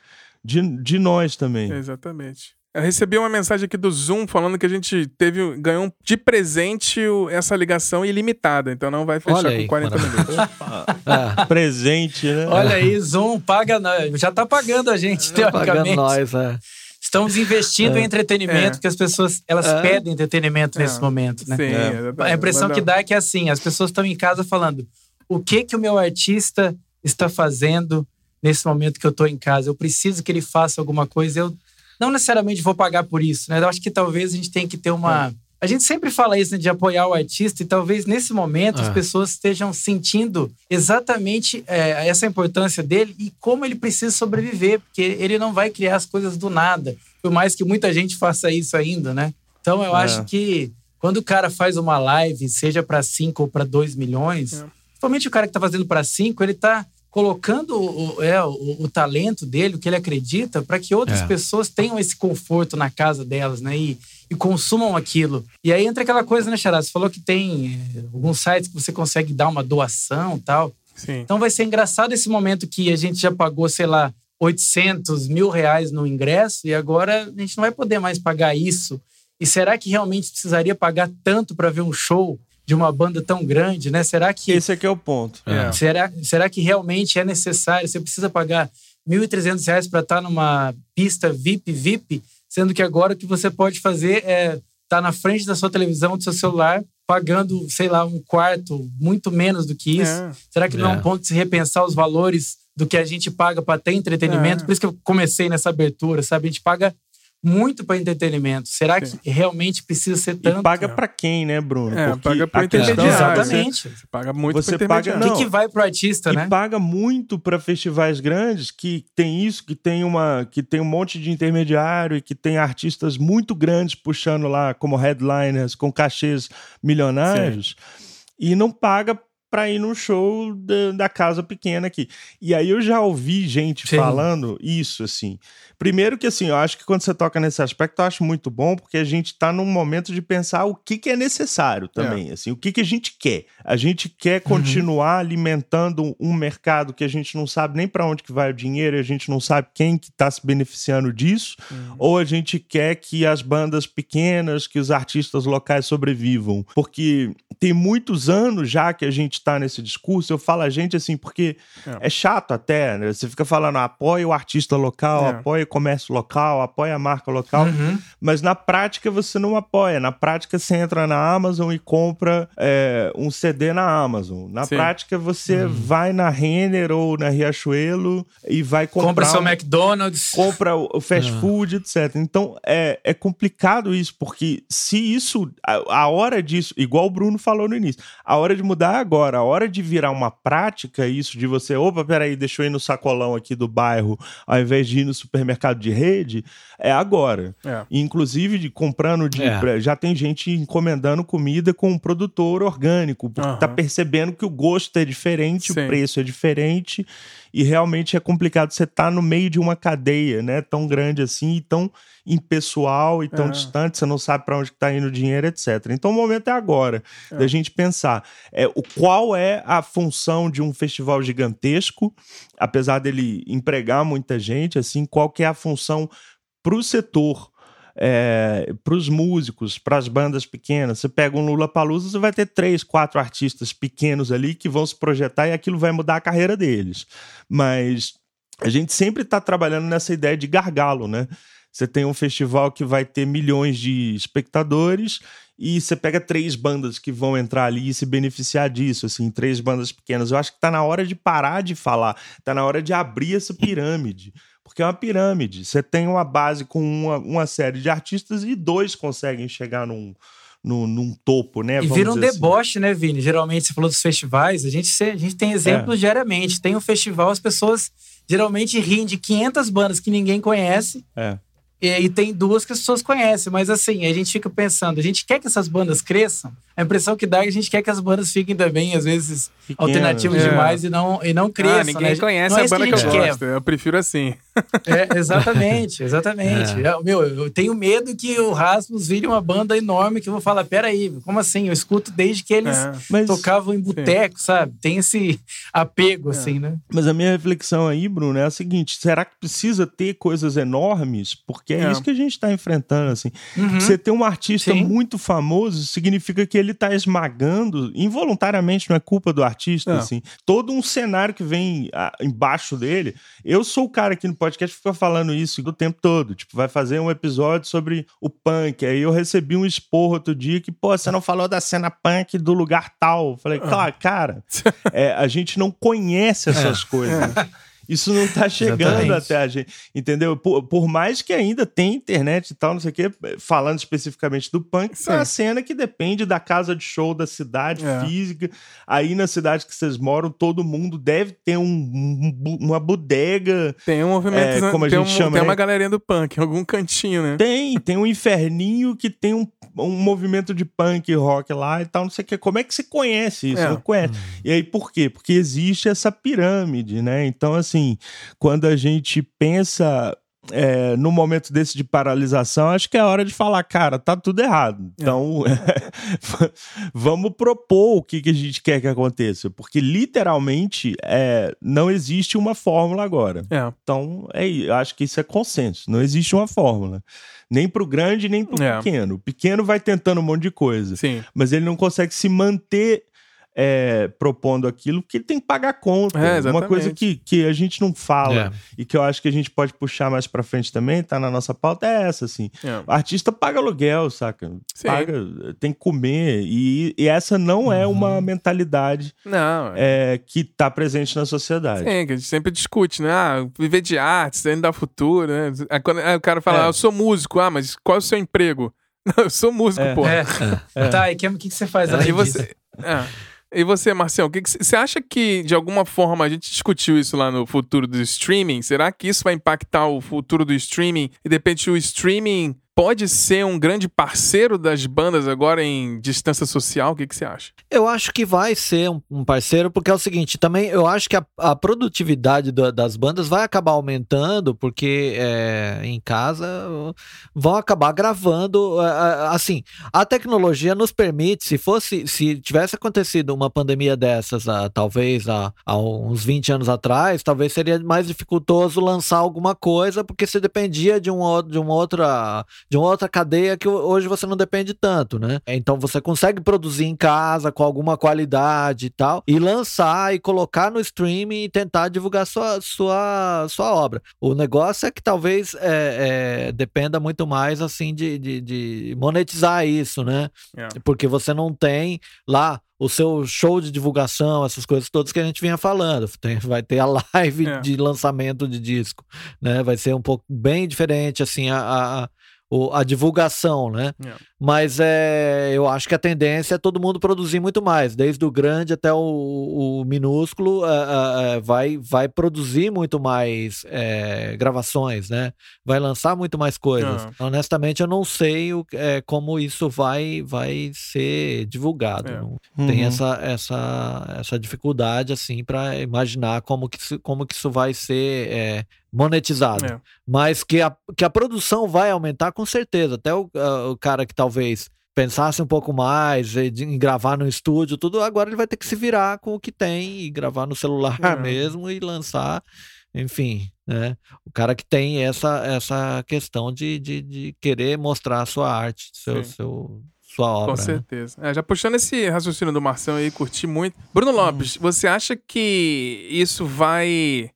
Speaker 3: de, de nós também.
Speaker 1: Exatamente. Eu recebi uma mensagem aqui do Zoom falando que a gente teve ganhou de presente essa ligação ilimitada, então não vai fechar aí, com 40 mano. minutos.
Speaker 3: é. Presente, né?
Speaker 2: Olha aí, Zoom paga nós. Já tá pagando a gente, tá teoricamente. Pagando nós, é. Estamos investindo é. em entretenimento, é. porque as pessoas elas é. pedem entretenimento nesse é. momento, né? Sim, é. A impressão que dá é que é assim, as pessoas estão em casa falando: o que que o meu artista está fazendo nesse momento que eu estou em casa? Eu preciso que ele faça alguma coisa. Eu não necessariamente vou pagar por isso, né? Eu acho que talvez a gente tenha que ter uma é. A gente sempre fala isso, né, de apoiar o artista, e talvez nesse momento as pessoas estejam sentindo exatamente é, essa importância dele e como ele precisa sobreviver, porque ele não vai criar as coisas do nada, por mais que muita gente faça isso ainda, né? Então eu é. acho que quando o cara faz uma live, seja para 5 ou para 2 milhões, é. principalmente o cara que está fazendo para 5, ele está colocando o, é, o, o, talento dele, o que ele acredita, para que outras é. pessoas tenham esse conforto na casa delas, né? E, e consumam aquilo. E aí entra aquela coisa, né, Xará? Você falou que tem é, alguns sites que você consegue dar uma doação tal. Sim. Então vai ser engraçado esse momento que a gente já pagou, sei lá, 800 mil reais no ingresso e agora a gente não vai poder mais pagar isso. E será que realmente precisaria pagar tanto para ver um show de uma banda tão grande, né? Será que
Speaker 3: esse aqui é o ponto?
Speaker 2: É. Será, será que realmente é necessário? Você precisa pagar 1.300 reais para estar tá numa pista VIP VIP Sendo que agora o que você pode fazer é estar tá na frente da sua televisão, do seu celular, pagando, sei lá, um quarto, muito menos do que isso. É. Será que não é um é. ponto de se repensar os valores do que a gente paga para ter entretenimento? É. Por isso que eu comecei nessa abertura, sabe? A gente paga muito para entretenimento. Será Sim. que realmente precisa ser tanto?
Speaker 3: E paga para quem, né, Bruno?
Speaker 1: É, Porque paga para intermediário.
Speaker 2: Exatamente.
Speaker 1: Você paga muito
Speaker 3: você paga
Speaker 2: não, O que, que vai pro artista,
Speaker 3: e
Speaker 2: né?
Speaker 3: Paga muito para festivais grandes que tem isso, que tem uma, que tem um monte de intermediário e que tem artistas muito grandes puxando lá como headliners com cachês milionários. Sim. E não paga para ir num show da, da, casa pequena aqui. E aí eu já ouvi gente Sim. falando isso, assim. Primeiro que, assim, eu acho que quando você toca nesse aspecto, eu acho muito bom, porque a gente está num momento de pensar o que, que é necessário também, é. assim, o que, que a gente quer. A gente quer uhum. continuar alimentando um mercado que a gente não sabe nem para onde que vai o dinheiro, a gente não sabe quem que está se beneficiando disso, uhum. ou a gente quer que as bandas pequenas, que os artistas locais sobrevivam. Porque tem muitos anos já que a gente está nesse discurso, eu falo a gente assim, porque é, é chato até, né? Você fica falando, apoia o artista local, é. apoia o comércio local, apoia a marca local, uhum. mas na prática você não apoia. Na prática você entra na Amazon e compra é, um CD na Amazon. Na Sim. prática você uhum. vai na Renner ou na Riachuelo e vai comprar.
Speaker 2: Compra seu um, McDonald's.
Speaker 3: Compra o fast uhum. food, etc. Então é, é complicado isso, porque se isso, a, a hora disso, igual o Bruno falou no início, a hora de mudar é agora, a hora de virar uma prática, isso de você, opa, peraí, deixa eu ir no sacolão aqui do bairro, ao invés de ir no supermercado mercado de rede é agora. É. Inclusive, de, comprando de. É. Já tem gente encomendando comida com um produtor orgânico, porque uhum. tá percebendo que o gosto é diferente, Sim. o preço é diferente, e realmente é complicado você estar tá no meio de uma cadeia, né? Tão grande assim e tão impessoal e tão é. distante, você não sabe para onde está indo o dinheiro, etc. Então o momento é agora é. da gente pensar é, o qual é a função de um festival gigantesco, apesar dele empregar muita gente, assim, qual que é a função para o setor. É, para os músicos, para as bandas pequenas. Você pega um Lula Palusa, você vai ter três, quatro artistas pequenos ali que vão se projetar e aquilo vai mudar a carreira deles. Mas a gente sempre está trabalhando nessa ideia de gargalo, né? Você tem um festival que vai ter milhões de espectadores e você pega três bandas que vão entrar ali e se beneficiar disso, assim, três bandas pequenas. Eu acho que está na hora de parar de falar, está na hora de abrir essa pirâmide porque é uma pirâmide. Você tem uma base com uma, uma série de artistas e dois conseguem chegar num, no, num topo, né?
Speaker 2: E vira um assim. deboche, assim. né, Vini? Geralmente, você falou dos festivais, a gente, a gente tem exemplos é. diariamente. Tem um festival, as pessoas geralmente riem de 500 bandas que ninguém conhece. É. E, e tem duas que as pessoas conhecem, mas assim, a gente fica pensando, a gente quer que essas bandas cresçam, a impressão que dá é que a gente quer que as bandas fiquem também, às vezes, Pequenas, alternativas é. demais e não, e não cresçam. Ah,
Speaker 1: ninguém
Speaker 2: né?
Speaker 1: conhece não é a banda que, que eu gosto. Quer. Eu prefiro assim.
Speaker 2: É, exatamente, exatamente. É. Meu, eu tenho medo que o Rasmus vire uma banda enorme que eu vou falar, peraí, como assim? Eu escuto desde que eles é. Mas, tocavam em boteco, sabe? Tem esse apego, é. assim, né?
Speaker 3: Mas a minha reflexão aí, Bruno, é a seguinte: será que precisa ter coisas enormes? Porque é, é. isso que a gente está enfrentando, assim. Uhum. Você ter um artista Sim. muito famoso significa que ele está esmagando, involuntariamente, não é culpa do artista, é. assim, todo um cenário que vem a, ah, embaixo dele. Eu sou o cara aqui no podcast que fica falando isso o tempo todo. Tipo, vai fazer um episódio sobre o punk. Aí eu recebi um esporro outro dia que, pô, você não falou da cena punk do lugar tal. Eu falei, claro, cara, é, a gente não conhece essas é. coisas. É. Isso não tá chegando até a gente, entendeu? Por, por, mais que ainda tem internet e tal, não sei o quê, falando especificamente do punk, Sim. é uma cena que depende da casa de show da cidade é. física. Aí na cidade que vocês moram, todo mundo deve ter um, um uma bodega.
Speaker 1: Tem um movimento, é, como a gente um, chama. Tem uma né? galerinha do punk, em algum cantinho, né?
Speaker 3: Tem, tem um inferninho que tem um, um movimento de punk rock lá e tal, não sei o quê. Como é que você conhece isso? É. Não conhece. Hum. E aí por quê? Porque existe essa pirâmide, né? Então, assim, assim, quando a gente pensa é, no momento desse de paralisação, acho que é hora de falar, cara, tá tudo errado. É. Então, é. vamos propor o que, que a gente quer que aconteça, porque literalmente é, não existe uma fórmula agora. É. Então, é, acho que isso é consenso. Não existe uma fórmula. Nem para o grande, nem para o é. pequeno. O pequeno vai tentando um monte de coisa, Sim. mas ele não consegue se manter é, propondo aquilo, que ele tem que pagar conta. É, Uma coisa que, que a gente não fala é. e que eu acho que a gente pode puxar mais para frente também, tá na nossa pauta, é essa, assim. É. O artista paga aluguel, saca? Sim. Paga, tem que comer. E, e essa não é uhum. uma mentalidade não, é. é. que tá presente na sociedade.
Speaker 1: Sim, que a gente sempre discute, né? Ah, viver de arte, ainda dá futuro, né? Aí, quando, aí o cara fala, ah, eu sou músico, ah, mas qual é o seu emprego? Não, eu sou músico, é. pô.
Speaker 2: É. Tá, e o que, que, você faz além
Speaker 1: e você... É. E você, Marcelo, você acha que de alguma forma a gente discutiu isso lá no futuro do streaming? Será que isso vai impactar o futuro do streaming? E de repente o streaming pode ser um grande parceiro das bandas agora em distância social? O que, que você acha?
Speaker 4: Eu acho que vai ser um, parceiro, porque é o seguinte, também eu acho que a, a produtividade das bandas vai acabar aumentando, porque é, em casa vão acabar gravando. Assim, a tecnologia nos permite, se fosse, se tivesse acontecido uma pandemia dessas, a, talvez há, há uns 20 anos atrás, talvez seria mais dificultoso lançar alguma coisa, porque você dependia de, um, de uma outra de uma outra cadeia que hoje você não depende tanto, né? Então você consegue produzir em casa com alguma qualidade e tal, e lançar e colocar no streaming e tentar divulgar sua, sua, sua obra. O negócio é que talvez é, é, dependa muito mais assim de, de, de monetizar isso, né? Yeah. É. Porque você não tem lá o seu show de divulgação, essas coisas todas que a gente vinha falando. Tem, vai ter a live é. de lançamento de disco, né? Vai ser um pouco bem diferente, assim, a, a, o, a divulgação, né? Yeah. É. Mas é, eu acho que a tendência é todo mundo produzir muito mais, desde o grande até o, o minúsculo, é, é, vai, vai produzir muito mais é, gravações, né? Vai lançar muito mais coisas. Yeah. Honestamente, eu não sei o, como isso vai, vai ser divulgado. Yeah. Uhum. Tem essa, essa, essa dificuldade assim para imaginar como que, como que isso vai ser monetizado. É. Mas que a, que a produção vai aumentar com certeza. Até o, o cara que talvez pensasse um pouco mais em gravar no estúdio, tudo, agora ele vai ter que se virar com o que tem e gravar no celular é. mesmo e lançar. Enfim, né? O cara que tem essa, essa questão de, de, de querer mostrar a sua arte, seu, seu, sua obra.
Speaker 1: Com né? certeza. Né? É, já puxando esse raciocínio do Marcelo aí, curti muito. Bruno Lopes, hum. você acha que isso vai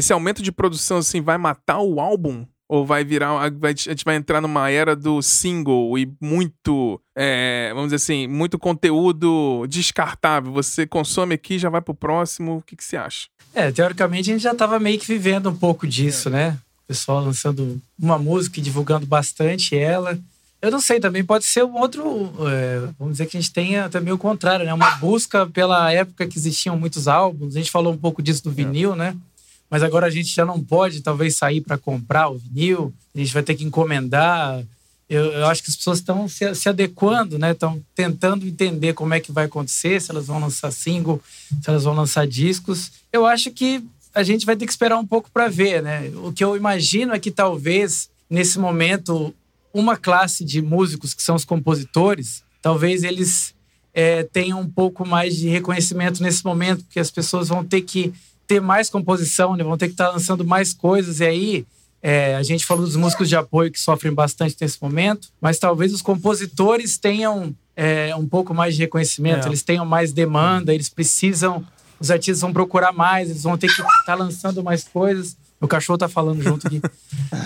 Speaker 1: esse aumento de produção assim vai matar o álbum? Ou vai virar. A gente vai entrar numa era do single e muito. É, vamos dizer assim, muito conteúdo descartável. Você consome aqui já vai pro próximo. O que, que você acha?
Speaker 2: É, teoricamente a gente já tava meio que vivendo um pouco disso, é. né? O pessoal lançando uma música e divulgando bastante ela. Eu não sei, também pode ser um outro. É, vamos dizer que a gente tenha também o contrário, né? Uma busca pela época que existiam muitos álbuns. A gente falou um pouco disso do vinil, é. né? Mas agora a gente já não pode, talvez, sair para comprar o vinil. A gente vai ter que encomendar. Eu, eu acho que as pessoas estão se, se, adequando, né? Estão tentando entender como é que vai acontecer, se elas vão lançar single, se elas vão lançar discos. Eu acho que a gente vai ter que esperar um pouco para ver, né? O que eu imagino é que talvez nesse momento uma classe de músicos que são os compositores, talvez eles é, tenham um pouco mais de reconhecimento nesse momento, porque as pessoas vão ter que ter mais composição, né? vão ter que estar tá lançando mais coisas. E aí, é, a gente falou dos músicos de apoio que sofrem bastante nesse momento, mas talvez os compositores tenham é, um pouco mais de reconhecimento, é. eles tenham mais demanda, eles precisam, os artistas vão procurar mais, eles vão ter que estar tá lançando mais coisas. O cachorro tá falando junto aqui.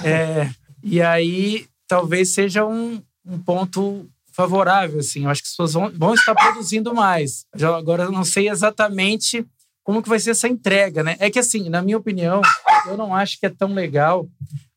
Speaker 2: É, e aí, talvez seja um, um ponto favorável, assim. Eu acho que as pessoas vão, vão estar produzindo mais. Já, agora, eu não sei exatamente como que vai ser essa entrega, né? É que, assim, na minha opinião, eu não acho que é tão legal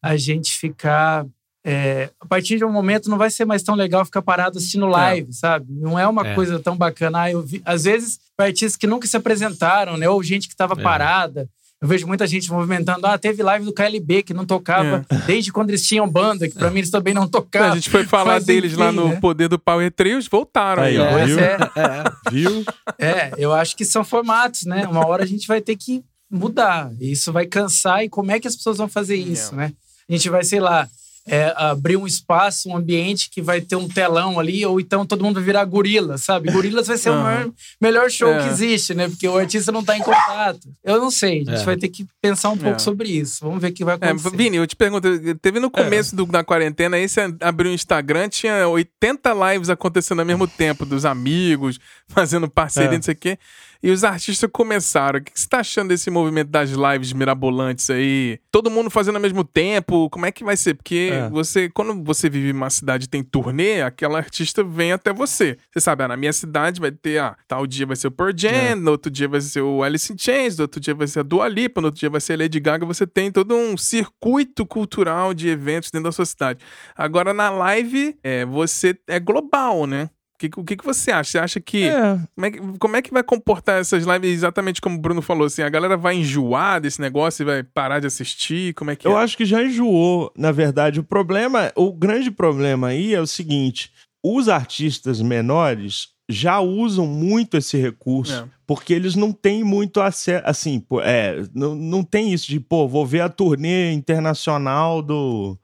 Speaker 2: a gente ficar... É, a partir de um momento não vai ser mais tão legal ficar parado assistindo é. live, é. sabe? Não é uma é. coisa tão bacana. Ah, eu vi, às vezes, artistas que nunca se apresentaram, né? Ou gente que estava é. parada. Eu vejo muita gente movimentando. Ah, teve live do KLB que não tocava é. desde quando eles tinham banda, que pra mim eles também não tocavam.
Speaker 1: A gente foi falar Mas, deles enfim, lá no né? Poder do Power Trios, voltaram aí,
Speaker 3: ó. Viu? É, é. Viu?
Speaker 2: É, eu acho que são formatos, né? Uma hora a gente vai ter que mudar. Isso vai cansar e como é que as pessoas vão fazer isso, né? A gente vai, sei lá, é, abrir um espaço, um ambiente que vai ter um telão ali, ou então todo mundo vai virar gorila, sabe? Gorilas vai ser uhum. o maior, melhor show é. que existe, né? Porque o artista não está em contato. Eu não sei, a gente é. vai ter que pensar um pouco é. sobre isso. Vamos ver o que vai é, acontecer.
Speaker 1: Vini, eu te pergunto, teve no começo do, da quarentena aí, você abriu o Instagram, tinha 80 lives acontecendo ao mesmo tempo, dos amigos, fazendo parceria, não sei o quê e os artistas começaram. O que você está achando desse movimento das lives mirabolantes aí? Todo mundo fazendo ao mesmo tempo? Como é que vai ser? Porque é. você, quando você vive em uma cidade e tem turnê, aquela artista vem até você. Você sabe, ah, na minha cidade vai ter, ah, tal dia vai ser o Pearl Jam, é. no outro dia vai ser o Alice in Chains, no outro dia vai ser a Dua Lipa, no outro dia vai ser a Lady Gaga. Você tem todo um circuito cultural de eventos dentro da sua cidade. Agora, na live, é, você é global, né? Que, o que, que você acha? Você acha que, é. Como, é que. Como é que vai comportar essas lives exatamente como o Bruno falou? Assim, a galera vai enjoar desse negócio e vai parar de assistir? Como é que
Speaker 3: Eu
Speaker 1: é?
Speaker 3: acho que já enjoou, na verdade. O problema, o grande problema aí é o seguinte: os artistas menores já usam muito esse recurso. É. Porque eles não têm muito acesso. Assim, é, não, não tem isso de, pô, vou ver a turnê internacional do.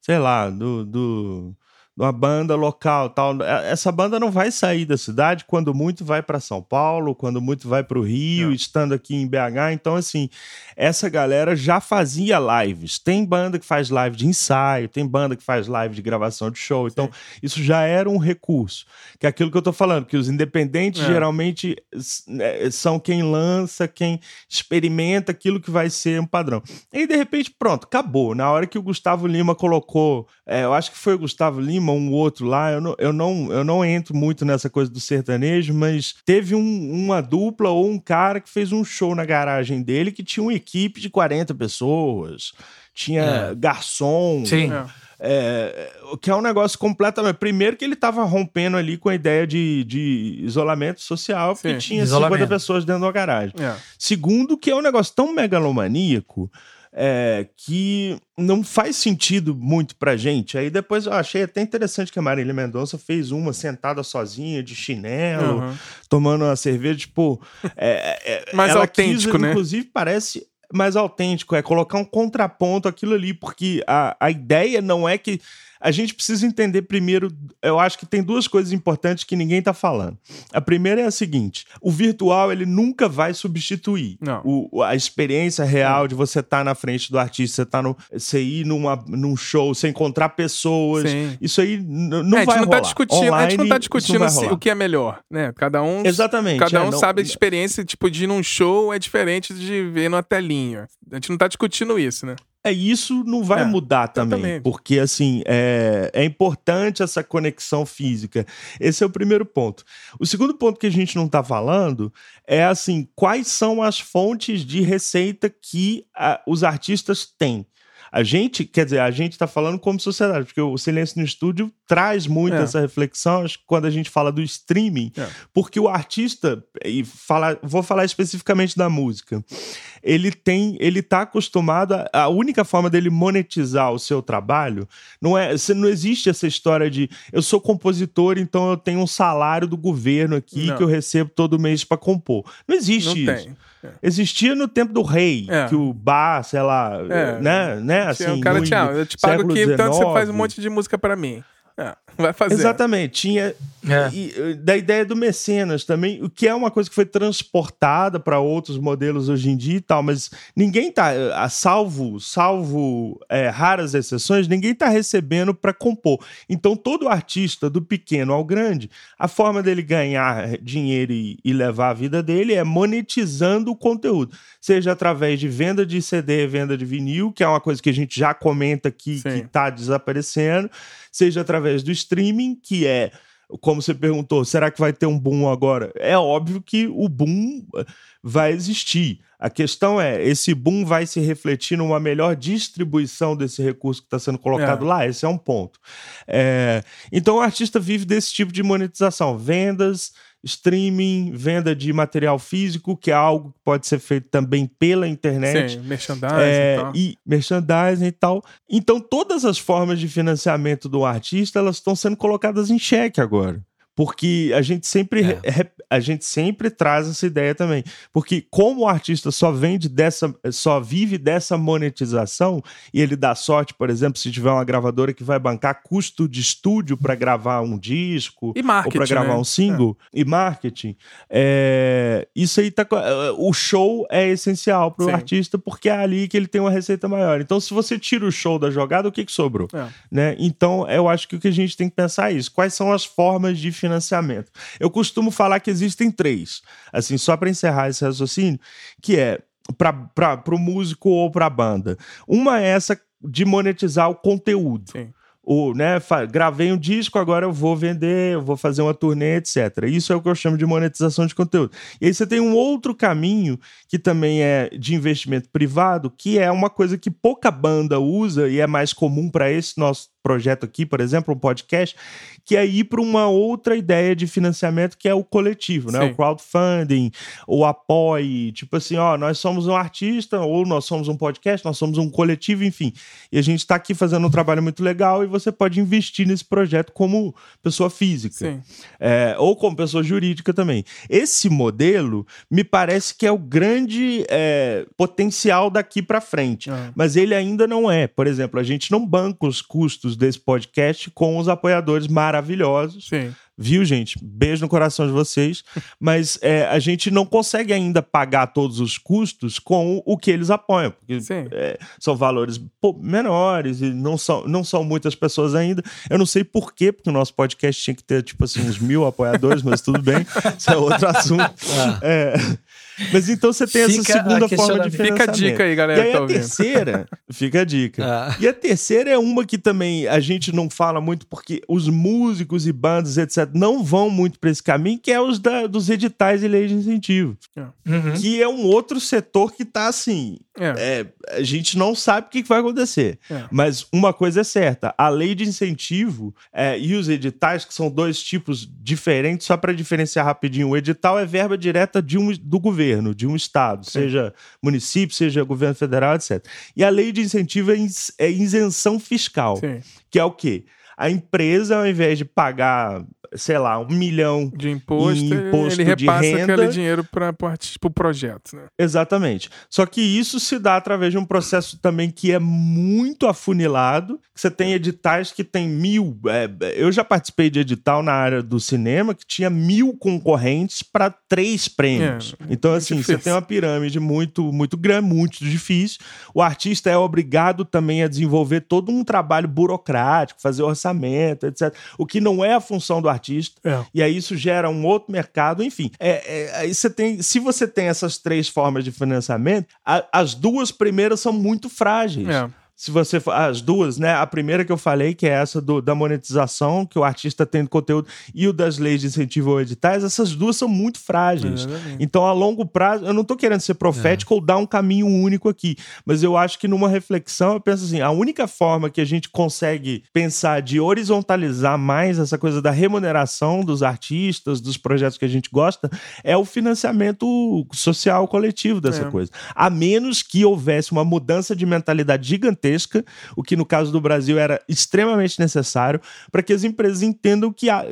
Speaker 3: Sei lá, do, do uma banda local tal. É, essa banda não vai sair da cidade, quando muito vai para São Paulo, quando muito vai para o Rio, é. estando aqui em BH. Então, assim, essa galera já fazia lives. Tem banda que faz live de ensaio, tem banda que faz live de gravação de show. Então, Sim. isso já era um recurso. Que é aquilo que eu tô falando, que os independentes é. geralmente é, são quem lança, quem experimenta aquilo que vai ser um padrão. E de repente, pronto, acabou. Na hora que o Gustavo Lima colocou, é, eu acho que foi o Gustavo Lima ou um outro lá, eu não, eu não, eu não entro muito nessa coisa do sertanejo, mas teve um, uma dupla ou um cara que fez um show na garagem dele que tinha uma equipe de 40 pessoas, tinha é. garçom.
Speaker 2: Sim.
Speaker 3: É, que é um negócio completamente. Primeiro, que ele estava rompendo ali com a ideia de, de isolamento social, porque Sim, tinha isolamento. 50 pessoas dentro da garagem. É. Segundo, que é um negócio tão megalomaníaco é, que não faz sentido muito pra gente. Aí depois eu achei até interessante que a Marília Mendonça fez uma sentada sozinha, de chinelo, uhum. tomando uma cerveja, tipo. É,
Speaker 1: é, mais autêntico, quis, né?
Speaker 3: Inclusive, parece mais autêntico, é colocar um contraponto aquilo ali, porque a, a ideia não é que a gente precisa entender primeiro. Eu acho que tem duas coisas importantes que ninguém está falando. A primeira é a seguinte: o virtual ele nunca vai substituir o, a experiência real de você estar tá na frente do artista, você tá no, você ir numa, num show, você encontrar pessoas. Sim. Isso aí não é, vai
Speaker 1: não
Speaker 3: tá rolar.
Speaker 1: Tá discutindo, Online, a gente não está discutindo se, o que é melhor, né? Cada um.
Speaker 3: Exatamente.
Speaker 1: Cada
Speaker 3: é,
Speaker 1: um
Speaker 3: não,
Speaker 1: sabe a experiência tipo de ir num show é diferente de ver numa telinha. A gente não está discutindo isso, né?
Speaker 3: É, isso não vai é, mudar também, porque assim é, é importante essa conexão física. Esse é o primeiro ponto. O segundo ponto que a gente não está falando é assim: quais são as fontes de receita que a, os artistas têm? A gente, quer dizer, a gente está falando como sociedade, porque o Silêncio no Estúdio traz muito é. essa reflexão quando a gente fala do streaming, é. porque o artista, e fala, vou falar especificamente da música, ele tem, ele tá acostumado, a, a única forma dele monetizar o seu trabalho não é, não existe essa história de eu sou compositor, então eu tenho um salário do governo aqui não. que eu recebo todo mês para compor. Não existe não isso. Tem. É. Existia no tempo do rei, é. que o bar, sei lá, é. né, né, assim,
Speaker 1: o cara tinha, eu te pago aqui, então você faz um monte de música para mim. É, vai fazer.
Speaker 3: Exatamente. Tinha é. e, da ideia do mecenas também, o que é uma coisa que foi transportada para outros modelos hoje em dia e tal, mas ninguém tá, a salvo, salvo é, raras exceções, ninguém tá recebendo para compor. Então todo artista, do pequeno ao grande, a forma dele ganhar dinheiro e, e levar a vida dele é monetizando o conteúdo, seja através de venda de CD, venda de vinil, que é uma coisa que a gente já comenta aqui Sim. que está desaparecendo seja através do streaming, que é como você perguntou, será que vai ter um boom agora? É óbvio que o boom vai existir. A questão é, esse boom vai se refletir numa melhor distribuição desse recurso que está sendo colocado é. lá? Esse é um ponto. É, então o artista vive desse tipo de monetização, vendas, streaming, venda de material físico, que é algo que pode ser feito também pela internet.
Speaker 1: Sim, merchandising
Speaker 3: é, e tal. E merchandising e tal. Então, todas as formas de financiamento do artista, elas estão sendo colocadas em xeque agora porque a gente sempre é. a gente sempre traz essa ideia também, porque como o artista só vende dessa só vive dessa monetização e ele dá sorte, por exemplo, se tiver uma gravadora que vai bancar custo de estúdio para gravar um disco
Speaker 1: ou para
Speaker 3: gravar
Speaker 1: né?
Speaker 3: um single é. e marketing, é, isso aí tá o show é essencial para o artista porque é ali que ele tem uma receita maior. Então, se você tira o show da jogada, o que, que sobrou? É. Né? Então, eu acho que o que a gente tem que pensar é isso. Quais são as formas de financiamento. Eu costumo falar que existem três, assim, só para encerrar esse raciocínio, que é para o músico ou para a banda. Uma é essa de monetizar o conteúdo. Sim o, né, gravei um disco, agora eu vou vender, eu vou fazer uma turnê, etc. Isso é o que eu chamo de monetização de conteúdo. E aí você tem um outro caminho que também é de investimento privado, que é uma coisa que pouca banda usa e é mais comum para esse nosso projeto aqui, por exemplo, um podcast, que é ir para uma outra ideia de financiamento que é o coletivo, né? Sim. O crowdfunding, o apoie, tipo assim, ó, nós somos um artista ou nós somos um podcast, nós somos um coletivo, enfim. E a gente está aqui fazendo um trabalho muito legal e você pode investir nesse projeto como pessoa física, é, ou como pessoa jurídica também. Esse modelo me parece que é o grande é, potencial daqui para frente, é. mas ele ainda não é. Por exemplo, a gente não banca os custos desse podcast com os apoiadores maravilhosos. Sim. Viu, gente? Beijo no coração de vocês. Mas é, a gente não consegue ainda pagar todos os custos com o que eles apoiam. Porque é, são valores pô, menores e não são, não são muitas pessoas ainda. Eu não sei por quê, porque o nosso podcast tinha que ter, tipo assim, uns mil apoiadores, mas tudo bem. Isso é outro assunto. Ah. É, mas então você tem fica essa segunda forma de financiamento.
Speaker 1: Fica a dica aí, galera.
Speaker 3: E aí tá a terceira, fica a dica. Ah. E a terceira é uma que também a gente não fala muito porque os músicos e bandas, etc., não vão muito para esse caminho, que é os da, dos editais e leis de incentivo. É. Uhum. Que é um outro setor que tá assim. É. É, a gente não sabe o que vai acontecer. É. Mas uma coisa é certa: a lei de incentivo é, e os editais, que são dois tipos diferentes, só para diferenciar rapidinho, o edital é verba direta de um, do governo governo, de um estado, Sim. seja município, seja governo federal, etc. E a lei de incentivo é, é isenção fiscal, Sim. que é o quê? A empresa, ao invés de pagar sei lá, um milhão
Speaker 1: de imposto, imposto ele repassa de renda. aquele dinheiro para o projeto. Né?
Speaker 3: Exatamente. Só que isso se dá através de um processo também que é muito afunilado. Você tem editais que tem mil. É, eu já participei de edital na área do cinema que tinha mil concorrentes para três prêmios. É, então, assim, difícil. você tem uma pirâmide muito, muito grande, muito difícil. O artista é obrigado também a desenvolver todo um trabalho burocrático, fazer orçamento, etc. O que não é a função do artista artista. É. E aí isso gera um outro mercado, enfim. É, é, aí você tem, se você tem essas três formas de financiamento, a, as duas primeiras são muito frágeis. Se você as duas, né? A primeira que eu falei, que é essa do, da monetização, que o artista tem conteúdo, e o das leis de incentivo ou editais, essas duas são muito frágeis. É então, a longo prazo, eu não estou querendo ser profético é. ou dar um caminho único aqui, mas eu acho que numa reflexão, eu penso assim: a única forma que a gente consegue pensar de horizontalizar mais essa coisa da remuneração dos artistas, dos projetos que a gente gosta, é o financiamento social coletivo dessa é. coisa. A menos que houvesse uma mudança de mentalidade gigantesca gigantesca, o que no caso do Brasil era extremamente necessário, para que as empresas entendam que a,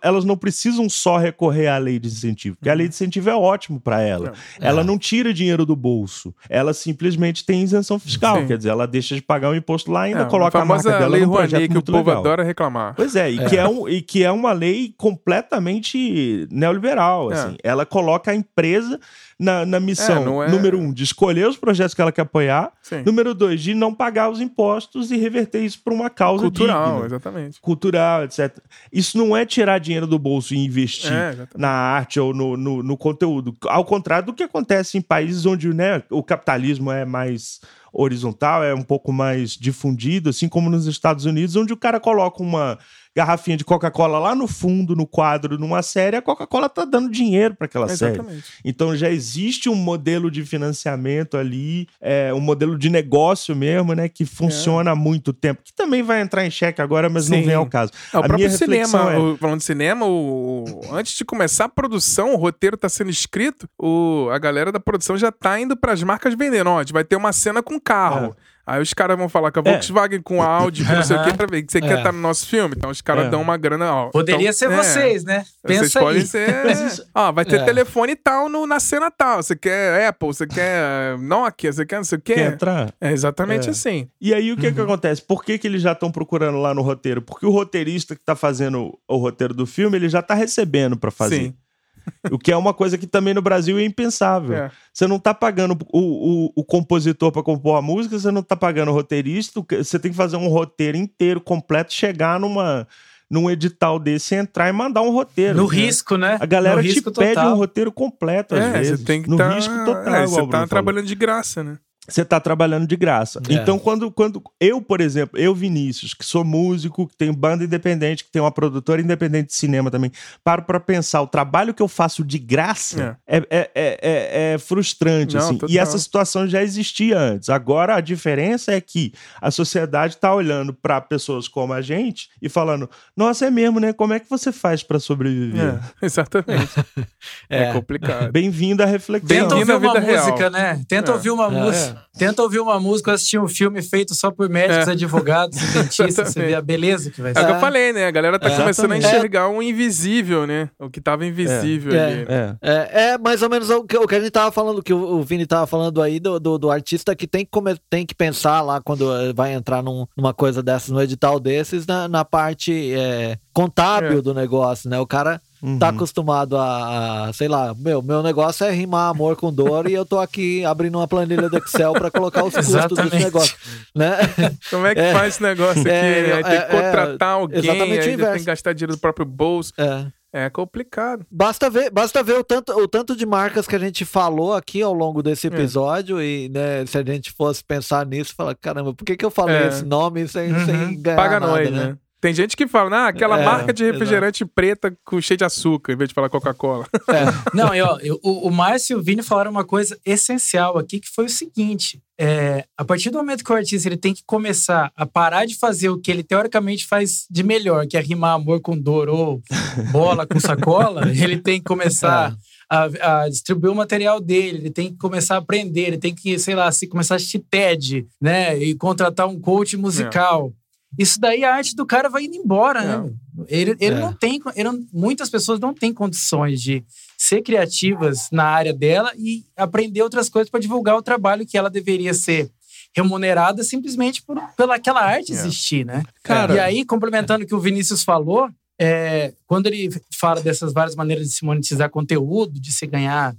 Speaker 3: elas não precisam só recorrer à lei de incentivo, porque a lei de incentivo é ótimo para ela. É. Ela não tira dinheiro do bolso, ela simplesmente tem isenção fiscal, Sim. quer dizer, ela deixa de pagar o um imposto lá e ainda é, coloca a, a marca dela lei no projeto
Speaker 1: que o povo legal. adora reclamar.
Speaker 3: Pois é, e, é. Que é um, e que é uma lei completamente neoliberal, é. assim. Ela coloca a empresa na, na missão, é, é... número um, de escolher os projetos que ela quer apoiar. Sim. Número dois, de não pagar os impostos e reverter isso para uma causa
Speaker 1: Cultural,
Speaker 3: digna.
Speaker 1: exatamente.
Speaker 3: Cultural, etc. Isso não é tirar dinheiro do bolso e investir é, na arte ou no, no, no, conteúdo. Ao contrário do que acontece em países onde né, o capitalismo é mais horizontal, é um pouco mais difundido, assim como nos Estados Unidos, onde o cara coloca uma garrafinha de Coca-Cola lá no fundo, no quadro, numa série, a Coca-Cola tá dando dinheiro para aquela Exatamente. série. Então já existe um modelo de financiamento ali, é, um modelo de negócio mesmo, né, que funciona é. há muito tempo, que também vai entrar em xeque agora, mas Sim. não vem ao caso.
Speaker 1: É, o a próprio cinema, é... o, falando de cinema, o, antes de começar a produção, o roteiro tá sendo escrito, o, a galera da produção já tá indo para as marcas vendendo. Ó, a gente vai ter uma cena com carro. É. Aí os caras vão falar com a é. Volkswagen é. com áudio, não sei o que, pra ver que você é. quer estar no nosso filme. Então os caras é. dão uma grana. Ó,
Speaker 2: Poderia
Speaker 1: então,
Speaker 2: ser vocês, né? Pensa vocês aí. podem
Speaker 1: ser. ó, vai ter é. telefone tal no, na cena tal. Você quer Apple, você quer Nokia, você quer não sei o que.
Speaker 3: Quer entrar?
Speaker 1: É exatamente assim.
Speaker 3: E aí o que, uhum. que acontece? Por que, que eles já estão procurando lá no roteiro? Porque o roteirista que tá fazendo o roteiro do filme, ele já tá recebendo para fazer. Sim. O que é uma coisa que também no Brasil é impensável. É. Você não está pagando o, o, o compositor para compor a música, você não está pagando o roteirista, você tem que fazer um roteiro inteiro, completo, chegar numa num edital desse, entrar e mandar um roteiro.
Speaker 2: No né? risco, né?
Speaker 3: A galera te pede um roteiro completo, às é, vezes. Você tem que no tá... risco total. É,
Speaker 1: você tá trabalhando de graça, né?
Speaker 3: Você está trabalhando de graça. É. Então, quando, quando eu, por exemplo, eu, Vinícius, que sou músico, que tenho banda independente, que tenho uma produtora independente de cinema também, paro para pensar, o trabalho que eu faço de graça é, é, é, é, é frustrante. Não, assim. E essa situação já existia antes. Agora, a diferença é que a sociedade está olhando para pessoas como a gente e falando: nossa, é mesmo, né? Como é que você faz para sobreviver?
Speaker 1: exatamente. é. complicado.
Speaker 3: Bem-vindo à reflexão.
Speaker 2: Tenta ouvir uma música, real. né? Tenta ouvir uma música. Tenta ouvir uma música, assistir um filme feito só por médicos, é. advogados, dentistas, você vê a beleza que vai ser.
Speaker 1: É o que eu falei, né? A galera tá é. começando a enxergar um invisível, né? O que tava invisível
Speaker 4: é.
Speaker 1: ali.
Speaker 4: É. É. é, mais ou menos o que, o que a gente tava falando, que o, Vini tava falando aí do, do, do, artista que tem que, comer, tem que pensar lá quando vai entrar num, numa coisa dessas, no edital desses, na, na parte é, contábil do negócio, né? O cara uhum. tá acostumado a, sei lá, meu, meu negócio é rimar amor com dor e eu tô aqui abrindo uma planilha do Excel para colocar os custos desse negócio, né?
Speaker 1: Como é que é, faz esse negócio aqui? É, tem que é, contratar é, alguém, aí tem que gastar dinheiro do próprio bolso. É. É complicado.
Speaker 4: Basta ver, basta ver o tanto, o tanto de marcas que a gente falou aqui ao longo desse é. episódio é. e né, se a gente fosse pensar nisso, falar, caramba, por que, que eu falei é. esse nome sem, uhum. sem ganhar
Speaker 1: Paga
Speaker 4: nada,
Speaker 1: nós, né? né? Tem gente que fala, ah, aquela é, marca de refrigerante exato. preta com cheio de açúcar, em vez de falar Coca-Cola.
Speaker 2: É. Não, e ó, o, o Márcio e o Vini falaram uma coisa essencial aqui, que foi o seguinte. É, a partir do momento que o artista ele tem que começar a parar de fazer o que ele teoricamente faz de melhor, que é rimar amor com dor ou bola com sacola, ele tem que começar... É. A, a, distribuir o material dele, ele tem que começar a aprender, ele tem que, sei lá, se começar a assistir TED, né? E contratar um coach musical. Isso daí a arte do cara vai indo embora, né? Ele, ele é. não tem. Ele muitas pessoas não têm condições de ser criativas na área dela e aprender outras coisas para divulgar o trabalho que ela deveria ser remunerada simplesmente por pela aquela arte é. existir, né? Cara, e aí, complementando o que o Vinícius falou, é, quando ele fala dessas várias maneiras de se monetizar conteúdo, de se ganhar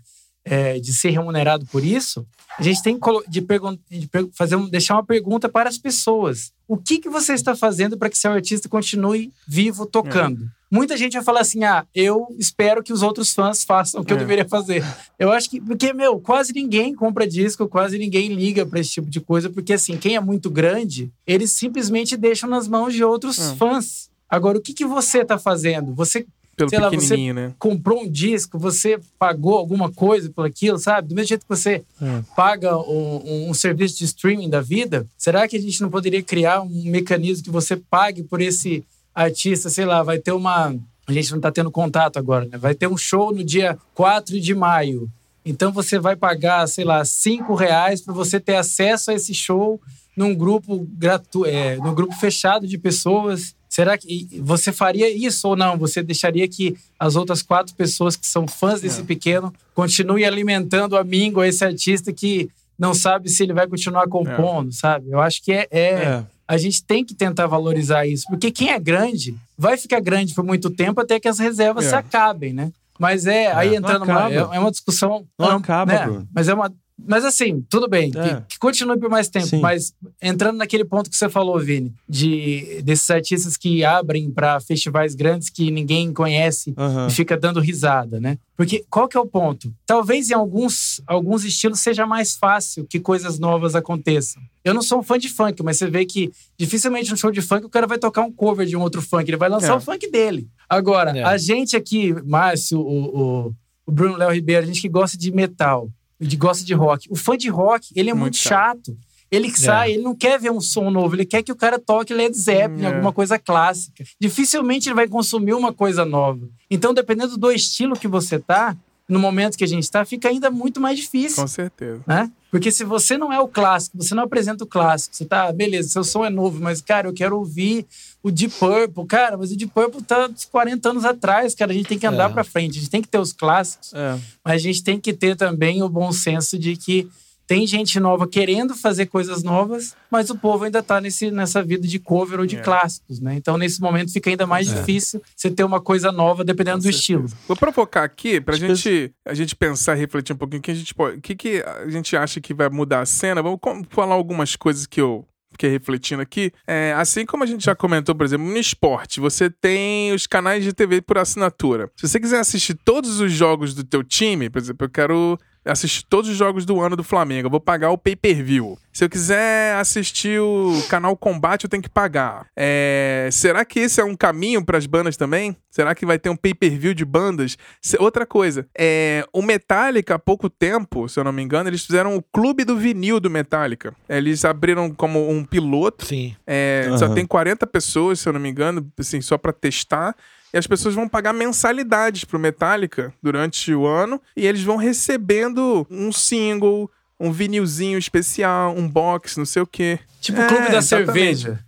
Speaker 2: é, de ser remunerado por isso, a gente tem de, de fazer um, deixar uma pergunta para as pessoas. O que, que você está fazendo para que seu artista continue vivo tocando? É. Muita gente vai falar assim: ah, eu espero que os outros fãs façam o que é. eu deveria fazer. Eu acho que, porque, meu, quase ninguém compra disco, quase ninguém liga para esse tipo de coisa, porque, assim, quem é muito grande, eles simplesmente deixam nas mãos de outros é. fãs. Agora, o que, que você está fazendo? Você
Speaker 1: pelo sei pequenininho,
Speaker 2: lá,
Speaker 1: você né?
Speaker 2: comprou um disco, você pagou alguma coisa por aquilo, sabe? Do mesmo jeito que você é. paga um, um, serviço de streaming da vida, será que a gente não poderia criar um mecanismo que você pague por esse artista, sei lá, vai ter uma... A gente não está tendo contato agora, né? Vai ter um show no dia 4 de maio. Então você vai pagar, sei lá, 5 reais para você ter acesso a esse show num grupo gratu é, num grupo fechado de pessoas Será que você faria isso ou não? Você deixaria que as outras quatro pessoas que são fãs desse é. pequeno continuem alimentando a míngua, esse artista que não sabe se ele vai continuar compondo, é. sabe? Eu acho que é, é, é, A gente tem que tentar valorizar isso, porque quem é grande vai ficar grande por muito tempo até que as reservas é. se acabem, né? Mas é, aí entrando uma, é, é uma discussão.
Speaker 3: Não, não acaba, né? Bruno.
Speaker 2: Mas é uma, mas assim, tudo bem, é. que, que, continue por mais tempo. Sim. Mas entrando naquele ponto que você falou, Vini, de desses artistas que abrem para festivais grandes que ninguém conhece uhum. e fica dando risada, né? Porque qual que é o ponto? Talvez em alguns, alguns estilos seja mais fácil que coisas novas aconteçam. Eu não sou um fã de funk, mas você vê que dificilmente no show de funk o cara vai tocar um cover de um outro funk, ele vai lançar é. o funk dele. Agora, é. a gente aqui, Márcio, o, o, o Bruno Léo Ribeiro, a gente que gosta de metal, de gosta de rock. O fã de rock, ele é muito, muito chato. chato. Ele que é. sai, ele não quer ver um som novo, ele quer que o cara toque Led Zeppelin, é. alguma coisa clássica. Dificilmente ele vai consumir uma coisa nova. Então, dependendo do estilo que você tá, no momento que a gente está, fica ainda muito mais difícil.
Speaker 1: Com certeza.
Speaker 2: Né? Porque se você não é o clássico, você não apresenta o clássico, você tá, beleza, seu som é novo, mas, cara, eu quero ouvir o Deep Purple. Cara, mas o Deep Purple tá uns 40 anos atrás, cara. A gente tem que andar é. para frente, a gente tem que ter os clássicos, é. mas a gente tem que ter também o bom senso de que tem gente nova querendo fazer coisas novas, mas o povo ainda está nessa vida de cover ou de é. clássicos, né? Então, nesse momento, fica ainda mais é. difícil você ter uma coisa nova dependendo do estilo.
Speaker 1: Vou provocar aqui pra gente, a gente pensar, refletir um pouquinho o que a gente pode. O que, que a gente acha que vai mudar a cena? Vamos falar algumas coisas que eu fiquei refletindo aqui. É, assim como a gente já comentou, por exemplo, no esporte, você tem os canais de TV por assinatura. Se você quiser assistir todos os jogos do teu time, por exemplo, eu quero assistir todos os jogos do ano do Flamengo. Eu vou pagar o pay-per-view. Se eu quiser assistir o canal Combate, eu tenho que pagar. É... Será que esse é um caminho para as bandas também? Será que vai ter um pay-per-view de bandas? Outra coisa, é... o Metallica, há pouco tempo, se eu não me engano, eles fizeram o Clube do Vinil do Metallica. Eles abriram como um piloto.
Speaker 2: Sim.
Speaker 1: É... Uhum. Só tem 40 pessoas, se eu não me engano, assim, só para testar e as pessoas vão pagar mensalidades pro Metallica durante o ano e eles vão recebendo um single, um vinilzinho especial, um box, não sei o quê.
Speaker 2: Tipo o clube da exatamente. cerveja.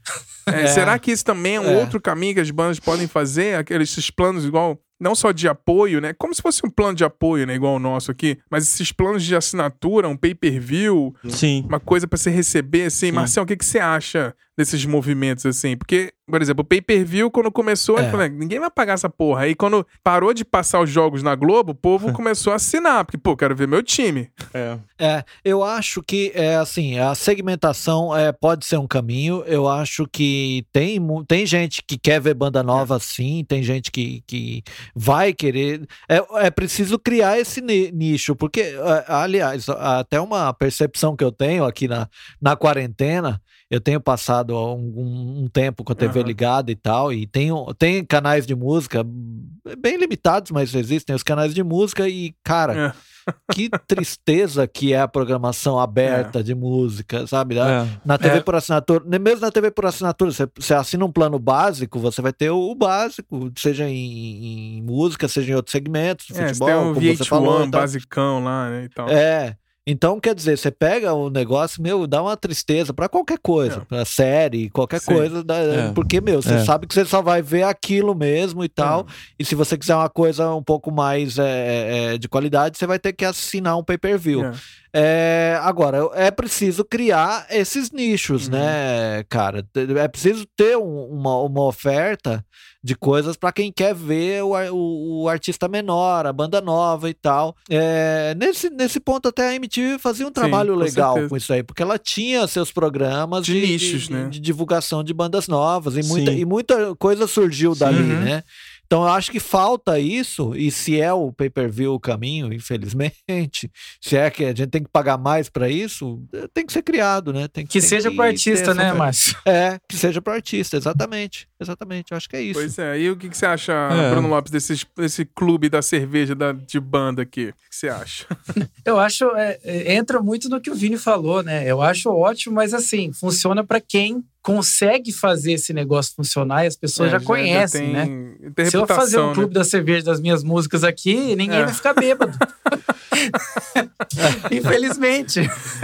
Speaker 1: É, é. Será que isso também é um é. outro caminho que as bandas podem fazer? Aqueles planos igual não só de apoio, né? Como se fosse um plano de apoio, né? Igual o nosso aqui, mas esses planos de assinatura, um pay-per-view,
Speaker 3: Sim.
Speaker 1: uma coisa para você receber, assim. Sim. Marcel, o que, que você acha desses movimentos, assim? Porque, por exemplo, o pay-per-view, quando começou, é. falei, ninguém vai pagar essa porra. Aí, quando parou de passar os jogos na Globo, o povo começou a assinar, porque, pô, quero ver meu time.
Speaker 4: É. É, eu acho que, é assim, a segmentação é, pode ser um caminho. Eu acho que tem, tem gente que quer ver banda nova, é. sim. Tem gente que, que vai querer. É, é preciso criar esse nicho, porque, é, aliás, até uma percepção que eu tenho aqui na, na quarentena, eu tenho passado um, um tempo com a TV uhum. ligada e tal, e tenho, tem canais de música bem limitados, mas existem os canais de música, e, cara. É que tristeza que é a programação aberta é. de música, sabe? É. Na TV é. por assinatura, mesmo na TV por assinatura, você, você, assina um plano básico, você vai ter o, básico, seja em, em música, seja em outros segmentos,
Speaker 1: é, futebol, tem um como VH1 você falou. basicão lá, né, e tal.
Speaker 4: É, então, quer dizer, você pega o negócio, meu, dá uma tristeza para qualquer coisa, é. pra série, qualquer Sim. coisa, é. porque, meu, você é. sabe que você só vai ver aquilo mesmo e tal. É. E se você quiser uma coisa um pouco mais é, é, de qualidade, você vai ter que assinar um pay-per-view. É, agora, é preciso criar esses nichos, uhum. né, cara? É preciso ter um, uma, uma oferta de coisas para quem quer ver o, o, o, artista menor, a banda nova e tal. É, nesse, nesse ponto, até a MTV fazia um trabalho Sim, com legal certeza. com isso aí, porque ela tinha seus programas
Speaker 1: de, de nichos,
Speaker 4: de,
Speaker 1: né?
Speaker 4: de, divulgação de bandas novas, e muita, e muita coisa surgiu Sim. dali, uhum. né? Então eu acho que falta isso, e se é o pay-per-view o caminho, infelizmente, se é que a gente tem que pagar mais para isso, eh, tem que ser criado, né? Tem,
Speaker 2: que
Speaker 4: tem
Speaker 2: seja para artista, né, Márcio?
Speaker 4: É, que seja para artista, exatamente. Exatamente, eu acho que é isso.
Speaker 1: Pois é, e o que, que você acha, é. Bruno Lopes, desse, desse clube da cerveja da, de banda aqui? O que, que você acha?
Speaker 2: eu acho, é, é, entra muito no que o Vini falou, né? Eu acho ótimo, mas assim, funciona para quem consegue fazer esse negócio funcionar e as pessoas é, já, já, conhecem, já tem, né? Tem Se eu fazer um clube né? da cerveja das minhas músicas aqui, ninguém é. vai ficar bêbado. Infelizmente.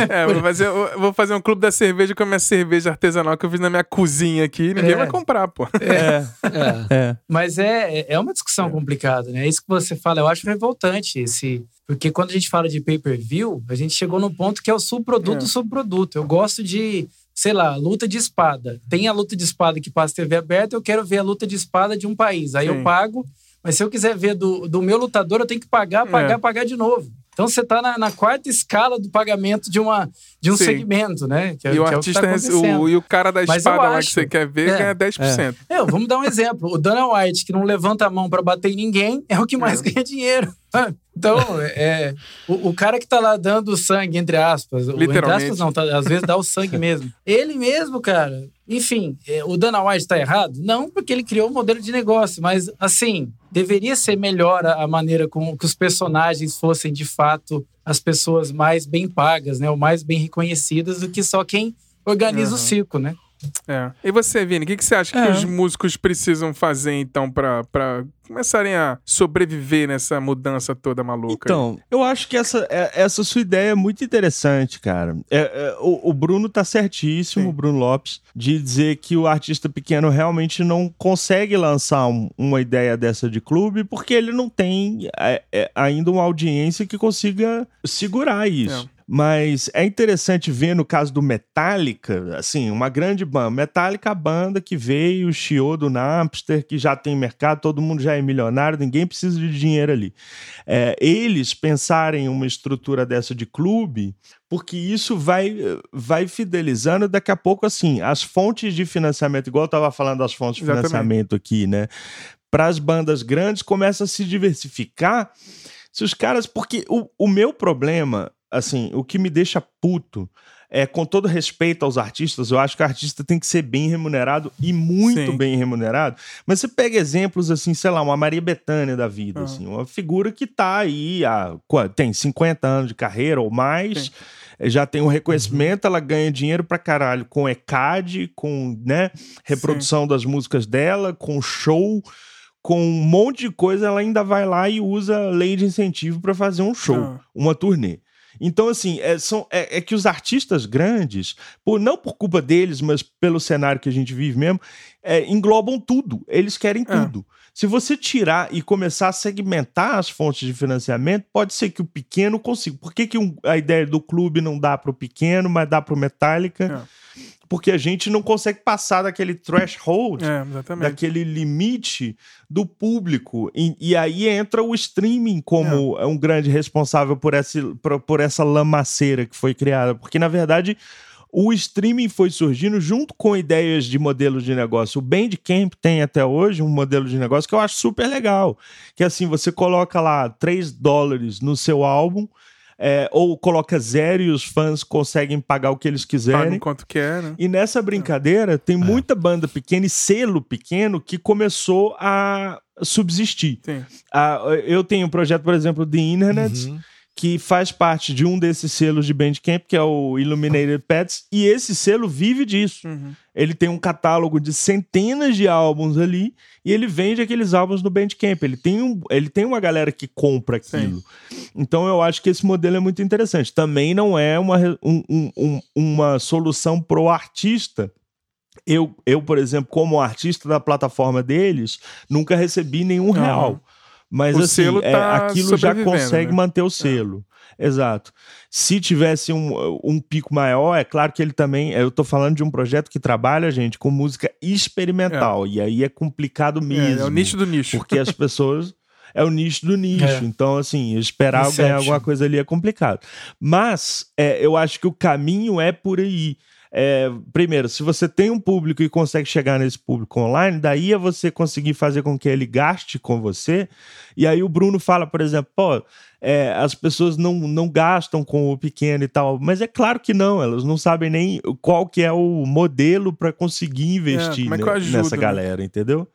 Speaker 1: É, vou fazer, vou fazer um clube da cerveja com a minha cerveja artesanal que eu fiz na minha cozinha aqui. Ninguém é. vai comprar, pô.
Speaker 2: É. é. é. Mas é, é uma discussão complicada, né? É isso que você fala, eu acho revoltante esse. Porque quando a gente fala de pay-per-view, a gente chegou no ponto que é o subproduto do subproduto. Eu gosto de sei lá, luta de espada. Tem a luta de espada que passa TV aberta, eu quero ver a luta de espada de um país. Aí Sim. eu pago, mas se eu quiser ver do, do meu lutador, eu tenho que pagar, pagar, é. pagar de novo. Então você está na, na, quarta escala do pagamento de, uma, de um Sim. segmento, né?
Speaker 1: Que é, e o que artista, é o, tá o, e o cara da espada lá que você quer ver é, ganha 10%.
Speaker 2: É. é. vamos dar um exemplo. O Dana White, que não levanta a mão para bater em ninguém, é o que mais é. ganha dinheiro. Então, é, o, o, cara que tá lá dando sangue, entre aspas,
Speaker 1: Literalmente. entre
Speaker 2: aspas não, tá, às vezes dá o sangue mesmo. Ele mesmo, cara, enfim, é, o Dana White tá errado? Não, porque ele criou um modelo de negócio, mas assim, deveria ser melhor a, maneira como que os personagens fossem de fato as pessoas mais bem pagas, né, ou mais bem reconhecidas do que só quem organiza uhum. o circo, né?
Speaker 1: É. E você, Vini, o que, que você acha é. que os músicos precisam fazer, então, para começarem a sobreviver nessa mudança toda maluca?
Speaker 3: Então, aí? eu acho que essa, é, essa sua ideia é muito interessante, cara. É, é, o, o, Bruno tá certíssimo, Sim. o Bruno Lopes, de dizer que o artista pequeno realmente não consegue lançar um, uma ideia dessa de clube porque ele não tem é, ainda uma audiência que consiga segurar isso. Mas é interessante ver no caso do Metallica, assim, uma grande banda. Metallica, a banda que veio, chiou do Napster, que já tem mercado, todo mundo já é milionário, ninguém precisa de dinheiro ali. É, eles pensarem uma estrutura dessa de clube, porque isso vai, vai fidelizando daqui a pouco, assim, as fontes de financiamento, igual eu estava falando das fontes de financiamento aqui, né? Para as bandas grandes, começa a se diversificar. Se os caras. Porque o, o meu problema assim, o que me deixa puto é, com todo respeito aos artistas, eu acho que o artista tem que ser bem remunerado e muito Sim. bem remunerado. Mas você pega exemplos assim, sei lá, uma Maria Bethânia da vida, uhum. assim, uma figura que tá aí há tem 50 anos de carreira ou mais. Sim já tem um reconhecimento, uhum. ela ganha dinheiro pra caralho com ECAD, com né, reprodução Sim. das músicas dela, com show, com um monte de coisa, ela ainda vai lá e usa lei de incentivo para fazer um show, uhum. uma turnê. Então, assim, é, são, é, é, que os artistas grandes, por, não por culpa deles, mas pelo cenário que a gente vive mesmo, é, englobam tudo. Eles querem é. tudo. Se você tirar e começar a segmentar as fontes de financiamento, pode ser que o pequeno consiga. Por que, que um, a ideia do clube não dá para o pequeno, mas dá para o Metallica? É porque a gente não consegue passar daquele threshold, é, daquele limite do público. E, e, aí entra o streaming como é. um grande responsável por essa, por, por essa lamaceira que foi criada. Porque, na verdade, o streaming foi surgindo junto com ideias de modelos de negócio. O Bandcamp tem até hoje um modelo de negócio que eu acho super legal. Que assim, você coloca lá 3 dólares no seu álbum é, ou coloca zero e os fãs conseguem pagar o que eles quiserem. Pagam
Speaker 1: quanto quer, né?
Speaker 3: E nessa brincadeira tem é. muita banda pequena e selo pequeno que começou a subsistir. Sim. Ah, eu tenho um projeto, por exemplo, de Internet. Uhum que faz parte de um desses selos de Bandcamp, que é o Illuminated Pets, e esse selo vive disso. Uhum. Ele tem um catálogo de centenas de álbuns ali e ele vende aqueles álbuns no Bandcamp. Ele tem, um, ele tem uma galera que compra aquilo. Sim. Então eu acho que esse modelo é muito interessante. Também não é uma, um, um, uma solução pro artista. Eu, eu, por exemplo, como artista da plataforma deles, nunca recebi nenhum não. real Mas o assim, é, tá aquilo já consegue né? manter o é. selo. Exato. Se tivesse um, um pico maior, é claro que ele também. Eu estou falando de um projeto que trabalha, gente, com música experimental. É. E aí é complicado mesmo.
Speaker 1: É, é o nicho do nicho.
Speaker 3: Porque as pessoas é o nicho do nicho. É. Então, assim, esperar Inception. ganhar alguma coisa ali é complicado. Mas é, eu acho que o caminho é por aí. É, primeiro, se você tem um público e consegue chegar nesse público online, daí é você conseguir fazer com que ele gaste com você. E aí o Bruno fala, por exemplo, pô, é, as pessoas não, não gastam com o pequeno e tal, mas é claro que não, elas não sabem nem qual que é o modelo para conseguir investir é, é ajudo, nessa né? galera, entendeu?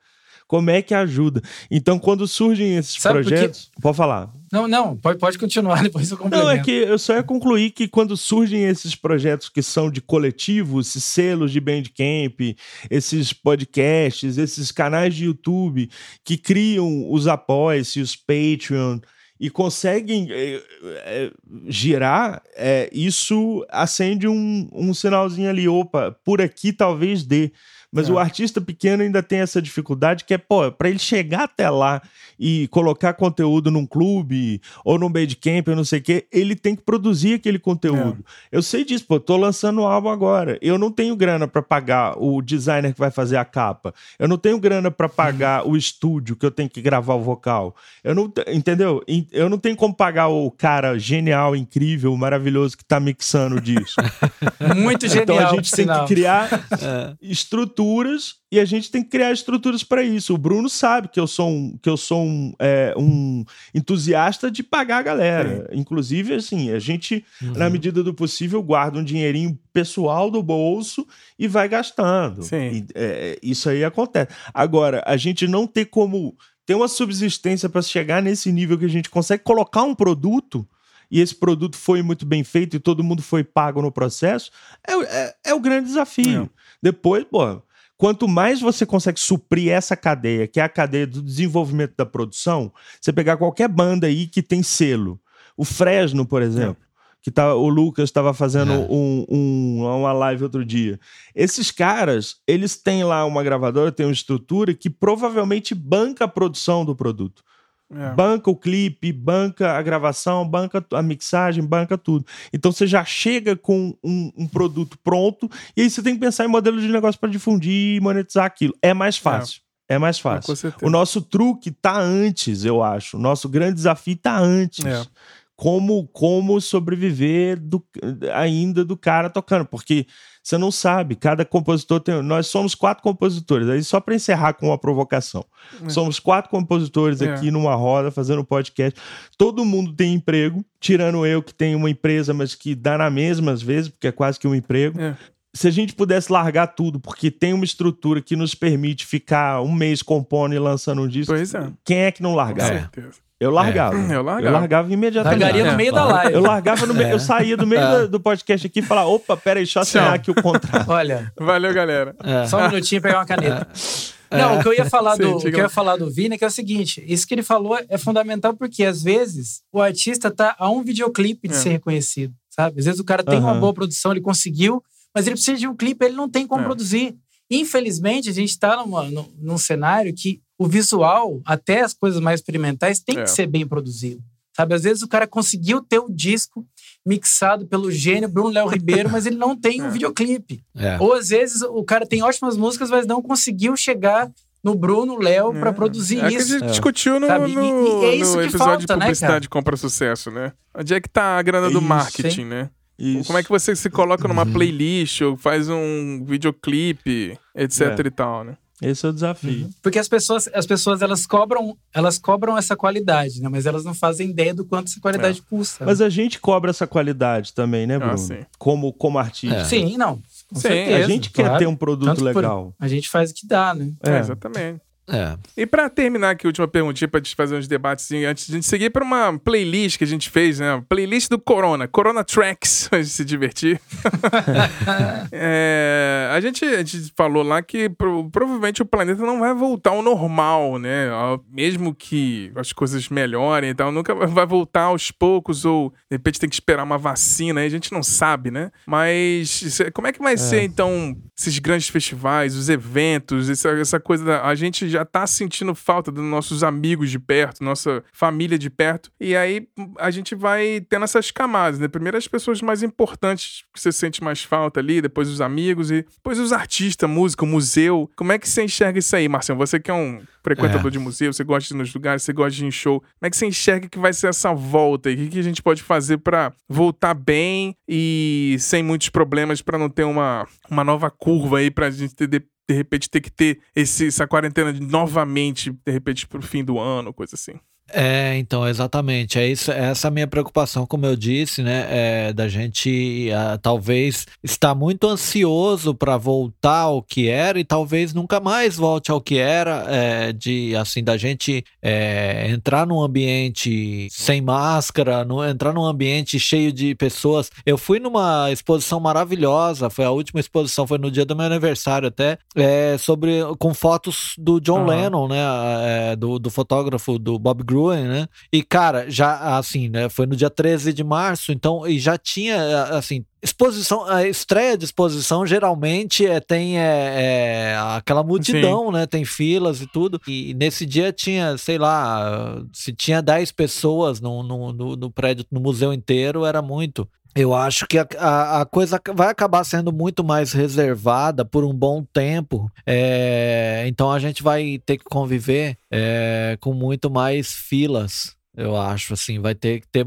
Speaker 3: Como é que ajuda? Então, quando surgem esses Sabe projetos. Porque... Pode falar.
Speaker 2: Não, não, pode, pode continuar, depois eu complemento.
Speaker 3: Não, é que eu só ia concluir que quando surgem esses projetos que são de coletivos, esses selos de Bandcamp, esses podcasts, esses canais de YouTube que criam os apoios, os Patreon e conseguem é, é, girar, é, isso acende um, um sinalzinho ali. Opa, por aqui talvez dê. Mas é. o artista pequeno ainda tem essa dificuldade que é, pô, para ele chegar até lá e colocar conteúdo num clube ou num Bandcamp, eu não sei o quê, ele tem que produzir aquele conteúdo. É. Eu sei disso, pô, tô lançando um álbum agora. Eu não tenho grana para pagar o designer que vai fazer a capa. Eu não tenho grana para pagar o estúdio que eu tenho que gravar o vocal. Eu não, entendeu? Eu não tenho como pagar o cara genial, incrível, maravilhoso que tá mixando disso.
Speaker 2: Muito genial. Então
Speaker 3: a gente tem que criar é. Estruturas e a gente tem que criar estruturas para isso. O Bruno sabe que eu sou um, que eu sou um, é, um entusiasta de pagar a galera. É. Inclusive, assim, a gente, uhum. na medida do possível, guarda um dinheirinho pessoal do bolso e vai gastando. E, é, isso aí acontece. Agora, a gente não tem como ter uma subsistência para chegar nesse nível que a gente consegue colocar um produto e esse produto foi muito bem feito e todo mundo foi pago no processo, é, é, é o grande desafio. É. Depois, pô, Quanto mais você consegue suprir essa cadeia, que é a cadeia do desenvolvimento da produção, você pegar qualquer banda aí que tem selo. O Fresno, por exemplo, é. que tá, o Lucas estava fazendo é. um, um, uma live outro dia. Esses caras, eles têm lá uma gravadora, tem uma estrutura que provavelmente banca a produção do produto. É. Banca o clipe, banca a gravação, banca a mixagem, banca tudo. Então você já chega com um, um produto pronto e aí você tem que pensar em modelo de negócio para difundir e monetizar aquilo. É mais fácil. É, é mais fácil. o nosso truque tá antes, eu acho. O nosso grande desafio tá antes. É. Como, como sobreviver do, ainda do cara tocando. Porque você não sabe, cada compositor tem. Nós somos quatro compositores, aí só para encerrar com uma provocação. É. Somos quatro compositores é. aqui numa roda fazendo podcast. Todo mundo tem emprego, tirando eu que tenho uma empresa, mas que dá na mesma às vezes, porque é quase que um emprego. É. Se a gente pudesse largar tudo, porque tem uma estrutura que nos permite ficar um mês compondo e lançando um disco,
Speaker 1: é.
Speaker 3: quem é que não largar? Com certeza. Eu largava. É. Eu largava. Eu largava imediatamente.
Speaker 2: Largaria no meio da live.
Speaker 3: Eu largava no meio. É. Eu saía do meio é. do podcast aqui e falava: opa, pera aí, deixa eu assinar aqui o contrato.
Speaker 2: Olha.
Speaker 1: Valeu, galera.
Speaker 2: É. Só um minutinho pegar uma caneta. É. Não, o que eu ia falar do, Sim, o que eu ia falar do Vini é que é o seguinte: isso que ele falou é fundamental porque às vezes o artista tá a um videoclipe de é. ser reconhecido, sabe? Às vezes o cara tem uhum. uma boa produção, ele conseguiu, mas ele precisa de um clipe, ele não tem como produzir. Infelizmente, a gente está num, num cenário que o visual, até as coisas mais experimentais, tem é. que ser bem produzido. Sabe, às vezes o cara conseguiu ter o disco mixado pelo gênio Bruno Léo Ribeiro, mas ele não tem um é. videoclipe. É. Ou às vezes o cara tem ótimas músicas, mas não conseguiu chegar no Bruno Léo é. para produzir
Speaker 1: é
Speaker 2: isso.
Speaker 1: Que a gente discutiu no, no, e, e é no episódio falta, de né, publicidade né, compra sucesso, né? Onde é que tá a grana do marketing, né? Isso. Como é que você se coloca numa uhum. playlist ou faz um videoclipe, etc é. e tal, né?
Speaker 3: Esse é o desafio. Uhum.
Speaker 2: Porque as pessoas, as pessoas elas cobram, elas cobram essa qualidade, né? Mas elas não fazem ideia do quanto essa qualidade é. custa.
Speaker 3: Mas a gente cobra essa qualidade também, né, ah, Bruno? Ah, como, como artista. É.
Speaker 2: Sim, não.
Speaker 3: Com sim, certeza. A gente claro. quer ter um produto Tanto legal.
Speaker 2: Por, a gente faz o que dá, né?
Speaker 1: É, exatamente. É. E para terminar aqui, a última perguntinha pra gente fazer uns debates antes de a gente seguir para uma playlist que a gente fez, né? Playlist do Corona, Corona Tracks, pra gente se divertir. é, a, gente, a gente falou lá que pro, provavelmente o planeta não vai voltar ao normal, né? Mesmo que as coisas melhorem e tal, nunca vai voltar aos poucos ou de repente tem que esperar uma vacina, aí a gente não sabe, né? Mas como é que vai é. ser então esses grandes festivais, os eventos, essa, essa coisa da. A gente já tá sentindo falta dos nossos amigos de perto, nossa família de perto. E aí a gente vai tendo essas camadas, né? Primeiro as pessoas mais importantes que você sente mais falta ali, depois os amigos e depois os artistas, música, museu. Como é que você enxerga isso aí, Marcelo? Você que é um frequentador é. de museu, você gosta de ir nos lugares, você gosta de ir em show. Como é que você enxerga que vai ser essa volta? E o que a gente pode fazer para voltar bem e sem muitos problemas para não ter uma, uma nova curva aí pra gente ter de, de repente ter que ter esse, essa quarentena novamente, de repente, pro fim do ano, coisa assim.
Speaker 4: É, então, exatamente. É isso, essa é a minha preocupação, como eu disse, né? É, da gente uh, talvez estar muito ansioso para voltar ao que era e talvez nunca mais volte ao que era, é, de assim, da gente é, entrar num ambiente sem máscara, no, entrar num ambiente cheio de pessoas. Eu fui numa exposição maravilhosa, foi a última exposição, foi no dia do meu aniversário até, é, sobre com fotos do John uhum. Lennon, né? É, do, do fotógrafo do Bob Gruen né? E, cara, já assim, né? Foi no dia 13 de março, então, e já tinha, assim, exposição, a estreia de exposição geralmente é, tem é, é aquela multidão, Sim. né? Tem filas e tudo. E nesse dia tinha, sei lá, se tinha 10 pessoas no, no, no, no prédio, no museu inteiro, era muito. Eu acho que a, a, a, coisa vai acabar sendo muito mais reservada por um bom tempo. É, então a gente vai ter que conviver é, com muito mais filas eu acho, assim, vai ter que ter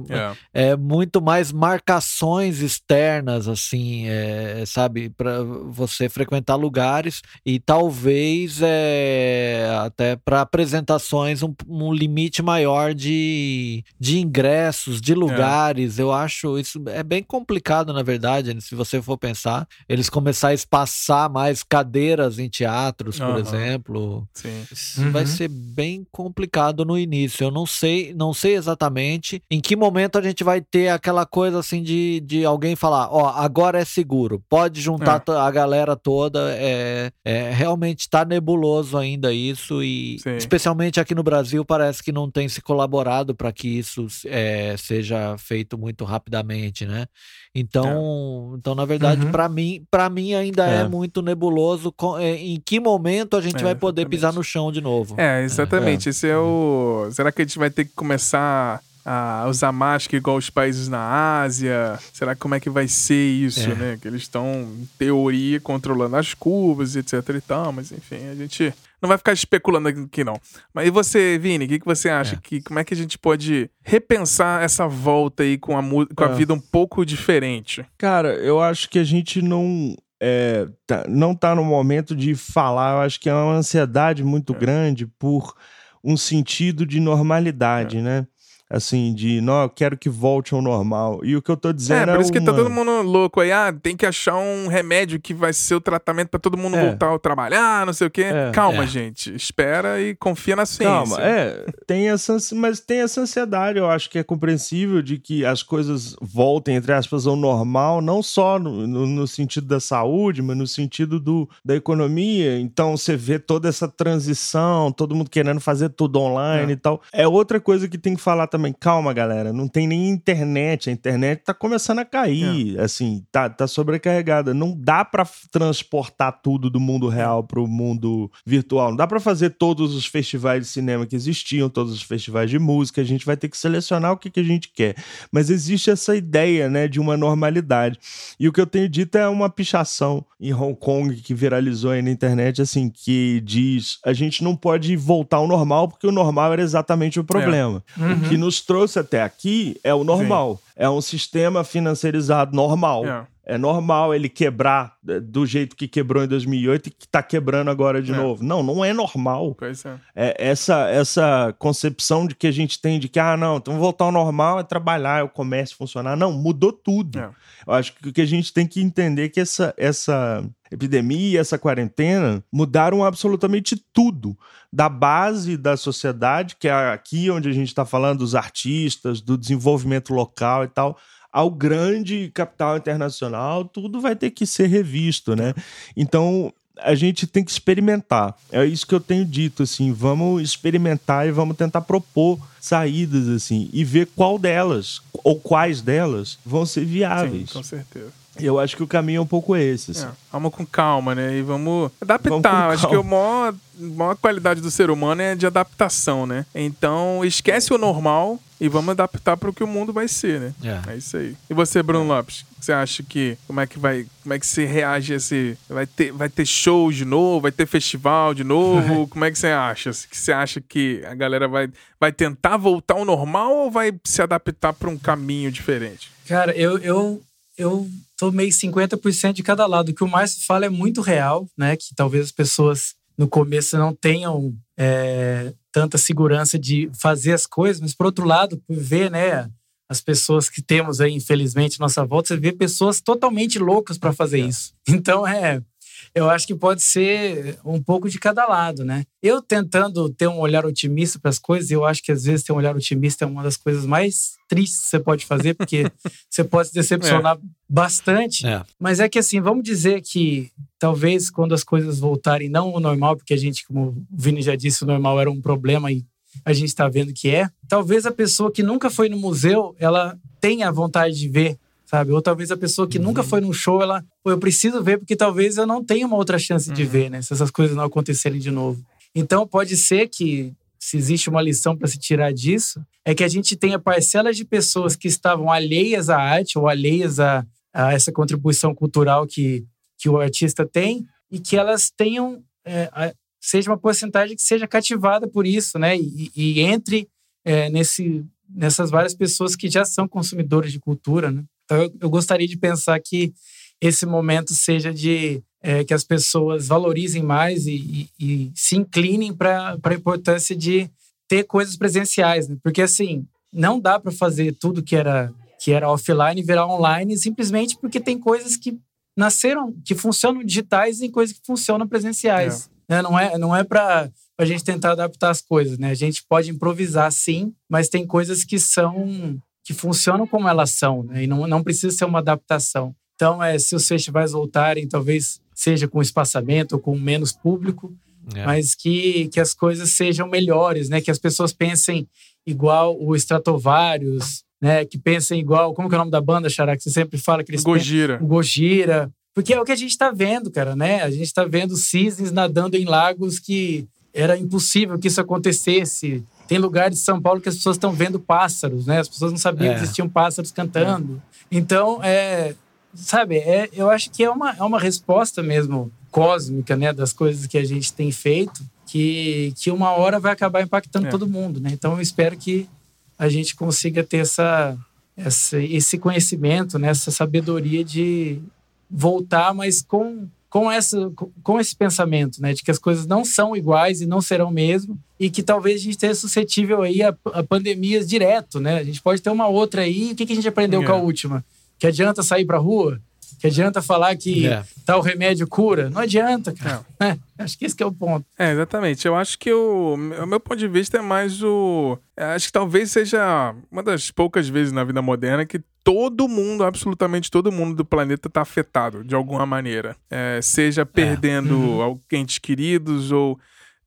Speaker 4: é. é muito mais marcações externas, assim, é, sabe, para você frequentar lugares e talvez é, até para apresentações um, um, limite maior de, de ingressos, de é. lugares. É. Eu acho isso é bem complicado, na verdade, se você for pensar. Eles começar a espaçar mais cadeiras em teatros, por uhum. exemplo. Sim. Isso uhum. vai ser bem complicado no início. Eu não sei, não sei exatamente em que momento a gente vai ter aquela coisa assim de, de alguém falar, ó, agora é seguro, pode juntar é. a galera toda, é, é realmente tá nebuloso ainda isso e Sim. especialmente aqui no Brasil parece que não tem se colaborado para que isso é, seja feito muito rapidamente, né? Então, é. então na verdade, uhum. para mim, para mim ainda é. é. muito nebuloso com, é, em que momento a gente é, vai poder exatamente. pisar no chão de novo.
Speaker 1: É, exatamente. É. Esse é o. Será que a gente vai ter que começar a usar máscara igual os países na Ásia? Será como é que vai ser isso, é. né? Que eles estão, em teoria, controlando as curvas, etc e tal, mas enfim, a gente não vai ficar especulando aqui não. Mas e você, Vini, o que, que você acha? É. Que, como é que a gente pode repensar essa volta aí com a, com a é. vida um pouco diferente?
Speaker 3: Cara, eu acho que a gente não é, tá, não tá no momento de falar. Eu acho que é uma ansiedade muito é. grande por um sentido de normalidade, é. né? Assim, de não, eu quero que volte ao normal. E o que eu tô dizendo
Speaker 1: é. Por isso que tá todo mundo louco aí, ah, tem que achar um remédio que vai ser o tratamento para todo mundo é. voltar a trabalhar, não sei o quê. É. Calma, é. gente. Espera e confia na ciência.
Speaker 3: Calma, é. Tem essa, mas tem essa ansiedade, eu acho que é compreensível de que as coisas voltem, entre aspas, ao normal, não só no, no, no sentido da saúde, mas no sentido do, da economia. Então você vê toda essa transição, todo mundo querendo fazer tudo online é. e tal. É outra coisa que tem que falar também também, calma, galera, não tem nem internet, a internet tá começando a cair, é. assim, tá, tá sobrecarregada. Não dá para transportar tudo do mundo real pro mundo virtual. Não dá para fazer todos os festivais de cinema que existiam, todos os festivais de música. A gente vai ter que selecionar o que, que a gente quer. Mas existe essa ideia, né, de uma normalidade. E o que eu tenho dito é uma pichação em Hong Kong que viralizou aí na internet, assim, que diz: a gente não pode voltar ao normal porque o normal era exatamente o problema. É. Uhum. O que nos trouxe até aqui é o normal. Sim. É um sistema financiarizado normal. É. é. normal ele quebrar é, do jeito que quebrou em 2008 e que está quebrando agora de é. novo. Não, não é normal.
Speaker 1: É.
Speaker 3: é. essa, essa concepção de que a gente tem de que, ah, não, então voltar ao normal é trabalhar, é o comércio funcionar. Não, mudou tudo. É. Eu acho que o que a gente tem que entender é que essa, essa epidemia, essa quarentena, mudaram absolutamente tudo. Da base da sociedade, que é aqui onde a gente está falando dos artistas, do desenvolvimento local e tal, ao grande capital internacional, tudo vai ter que ser revisto, né? Então, a gente tem que experimentar. É isso que eu tenho dito, assim, vamos experimentar e vamos tentar propor saídas, assim, e ver qual delas, ou quais delas, vão ser viáveis.
Speaker 1: Sim, com certeza.
Speaker 3: Eu acho que o caminho é um pouco esse. Assim. É,
Speaker 1: vamos com calma, né? E vamos adaptar. Vamos acho que a maior, maior qualidade do ser humano é de adaptação, né? Então, esquece o normal e vamos adaptar para o que o mundo vai ser, né? É. é isso aí. E você, Bruno Lopes? Você acha que como é que vai, como é que você reage a esse vai ter vai ter show de novo, vai ter festival de novo? como é que você acha? Que você acha que a galera vai vai tentar voltar ao normal ou vai se adaptar para um caminho diferente?
Speaker 2: Cara, eu eu eu tô meio 50% de cada lado. O que o Márcio fala é muito real, né? Que talvez as pessoas no começo não tenham é, tanta segurança de fazer as coisas, mas por outro lado, por ver, né, as pessoas que temos aí, infelizmente, nossa volta, você vê pessoas totalmente loucas para fazer é. isso. Então, é, eu acho que pode ser um pouco de cada lado, né? Eu tentando ter um olhar otimista para as coisas, eu acho que às vezes ter um olhar otimista é uma das coisas mais tristes que você pode fazer, porque você pode se decepcionar é. bastante. É. Mas é que assim, vamos dizer que talvez quando as coisas voltarem, não o normal, porque a gente, como o Vini já disse, o normal era um problema e a gente está vendo que é. Talvez a pessoa que nunca foi no museu, ela tenha vontade de ver sabe? Ou talvez a pessoa que uhum. nunca foi num show, ela, eu preciso ver porque talvez eu não tenha uma outra chance uhum. de ver, né? Se essas coisas não acontecerem de novo. Então pode ser que se existe uma lição para se tirar disso, é que a gente tenha parcelas de pessoas que estavam alheias à arte ou alheias a, a essa contribuição cultural que, que o artista tem e que elas tenham é, a, seja uma porcentagem que seja cativada por isso, né? E, e entre é, nesse, nessas várias pessoas que já são consumidores de cultura, né? Então, eu, eu gostaria de pensar que esse momento seja de é, que as pessoas valorizem mais e, e, e se inclinem para a importância de ter coisas presenciais, né? porque assim não dá para fazer tudo que era que era offline virar online simplesmente porque tem coisas que nasceram que funcionam digitais e coisas que funcionam presenciais. É. Né? Não é não é para a gente tentar adaptar as coisas, né? A gente pode improvisar sim, mas tem coisas que são que funcionam como elas são, né? e não, não precisa ser uma adaptação. Então, é, se os festivais voltarem, talvez seja com espaçamento ou com menos público, é. mas que, que as coisas sejam melhores, né? Que as pessoas pensem igual o Stratovarius, né? Que pensem igual, como que é o nome da banda, Xará, que você sempre fala que eles
Speaker 1: Gojira.
Speaker 2: Pensam, o Gojira. Porque é o que a gente está vendo, cara, né? A gente está vendo cisnes nadando em lagos que era impossível que isso acontecesse. Tem lugares de São Paulo que as pessoas estão vendo pássaros, né? As pessoas não sabiam é. que existiam pássaros cantando. É. Então, é, sabe, é, eu acho que é uma, é uma resposta mesmo cósmica, né, das coisas que a gente tem feito, que, que uma hora vai acabar impactando é. todo mundo, né? Então, eu espero que a gente consiga ter essa, essa, esse conhecimento, né, essa sabedoria de voltar, mas com com, essa, com esse pensamento, né? De que as coisas não são iguais e não serão mesmo. E que talvez a gente esteja suscetível aí a, a pandemias direto, né? A gente pode ter uma outra aí. O que, que a gente aprendeu é. com a última? Que adianta sair pra rua? Que adianta falar que é. tal remédio cura? Não adianta, cara. É, acho que esse que é o ponto.
Speaker 1: É, exatamente. Eu acho que o, o meu ponto de vista é mais o. É, acho que talvez seja uma das poucas vezes na vida moderna que todo mundo, absolutamente todo mundo do planeta está afetado de alguma maneira. É, seja perdendo é. uhum. entes queridos ou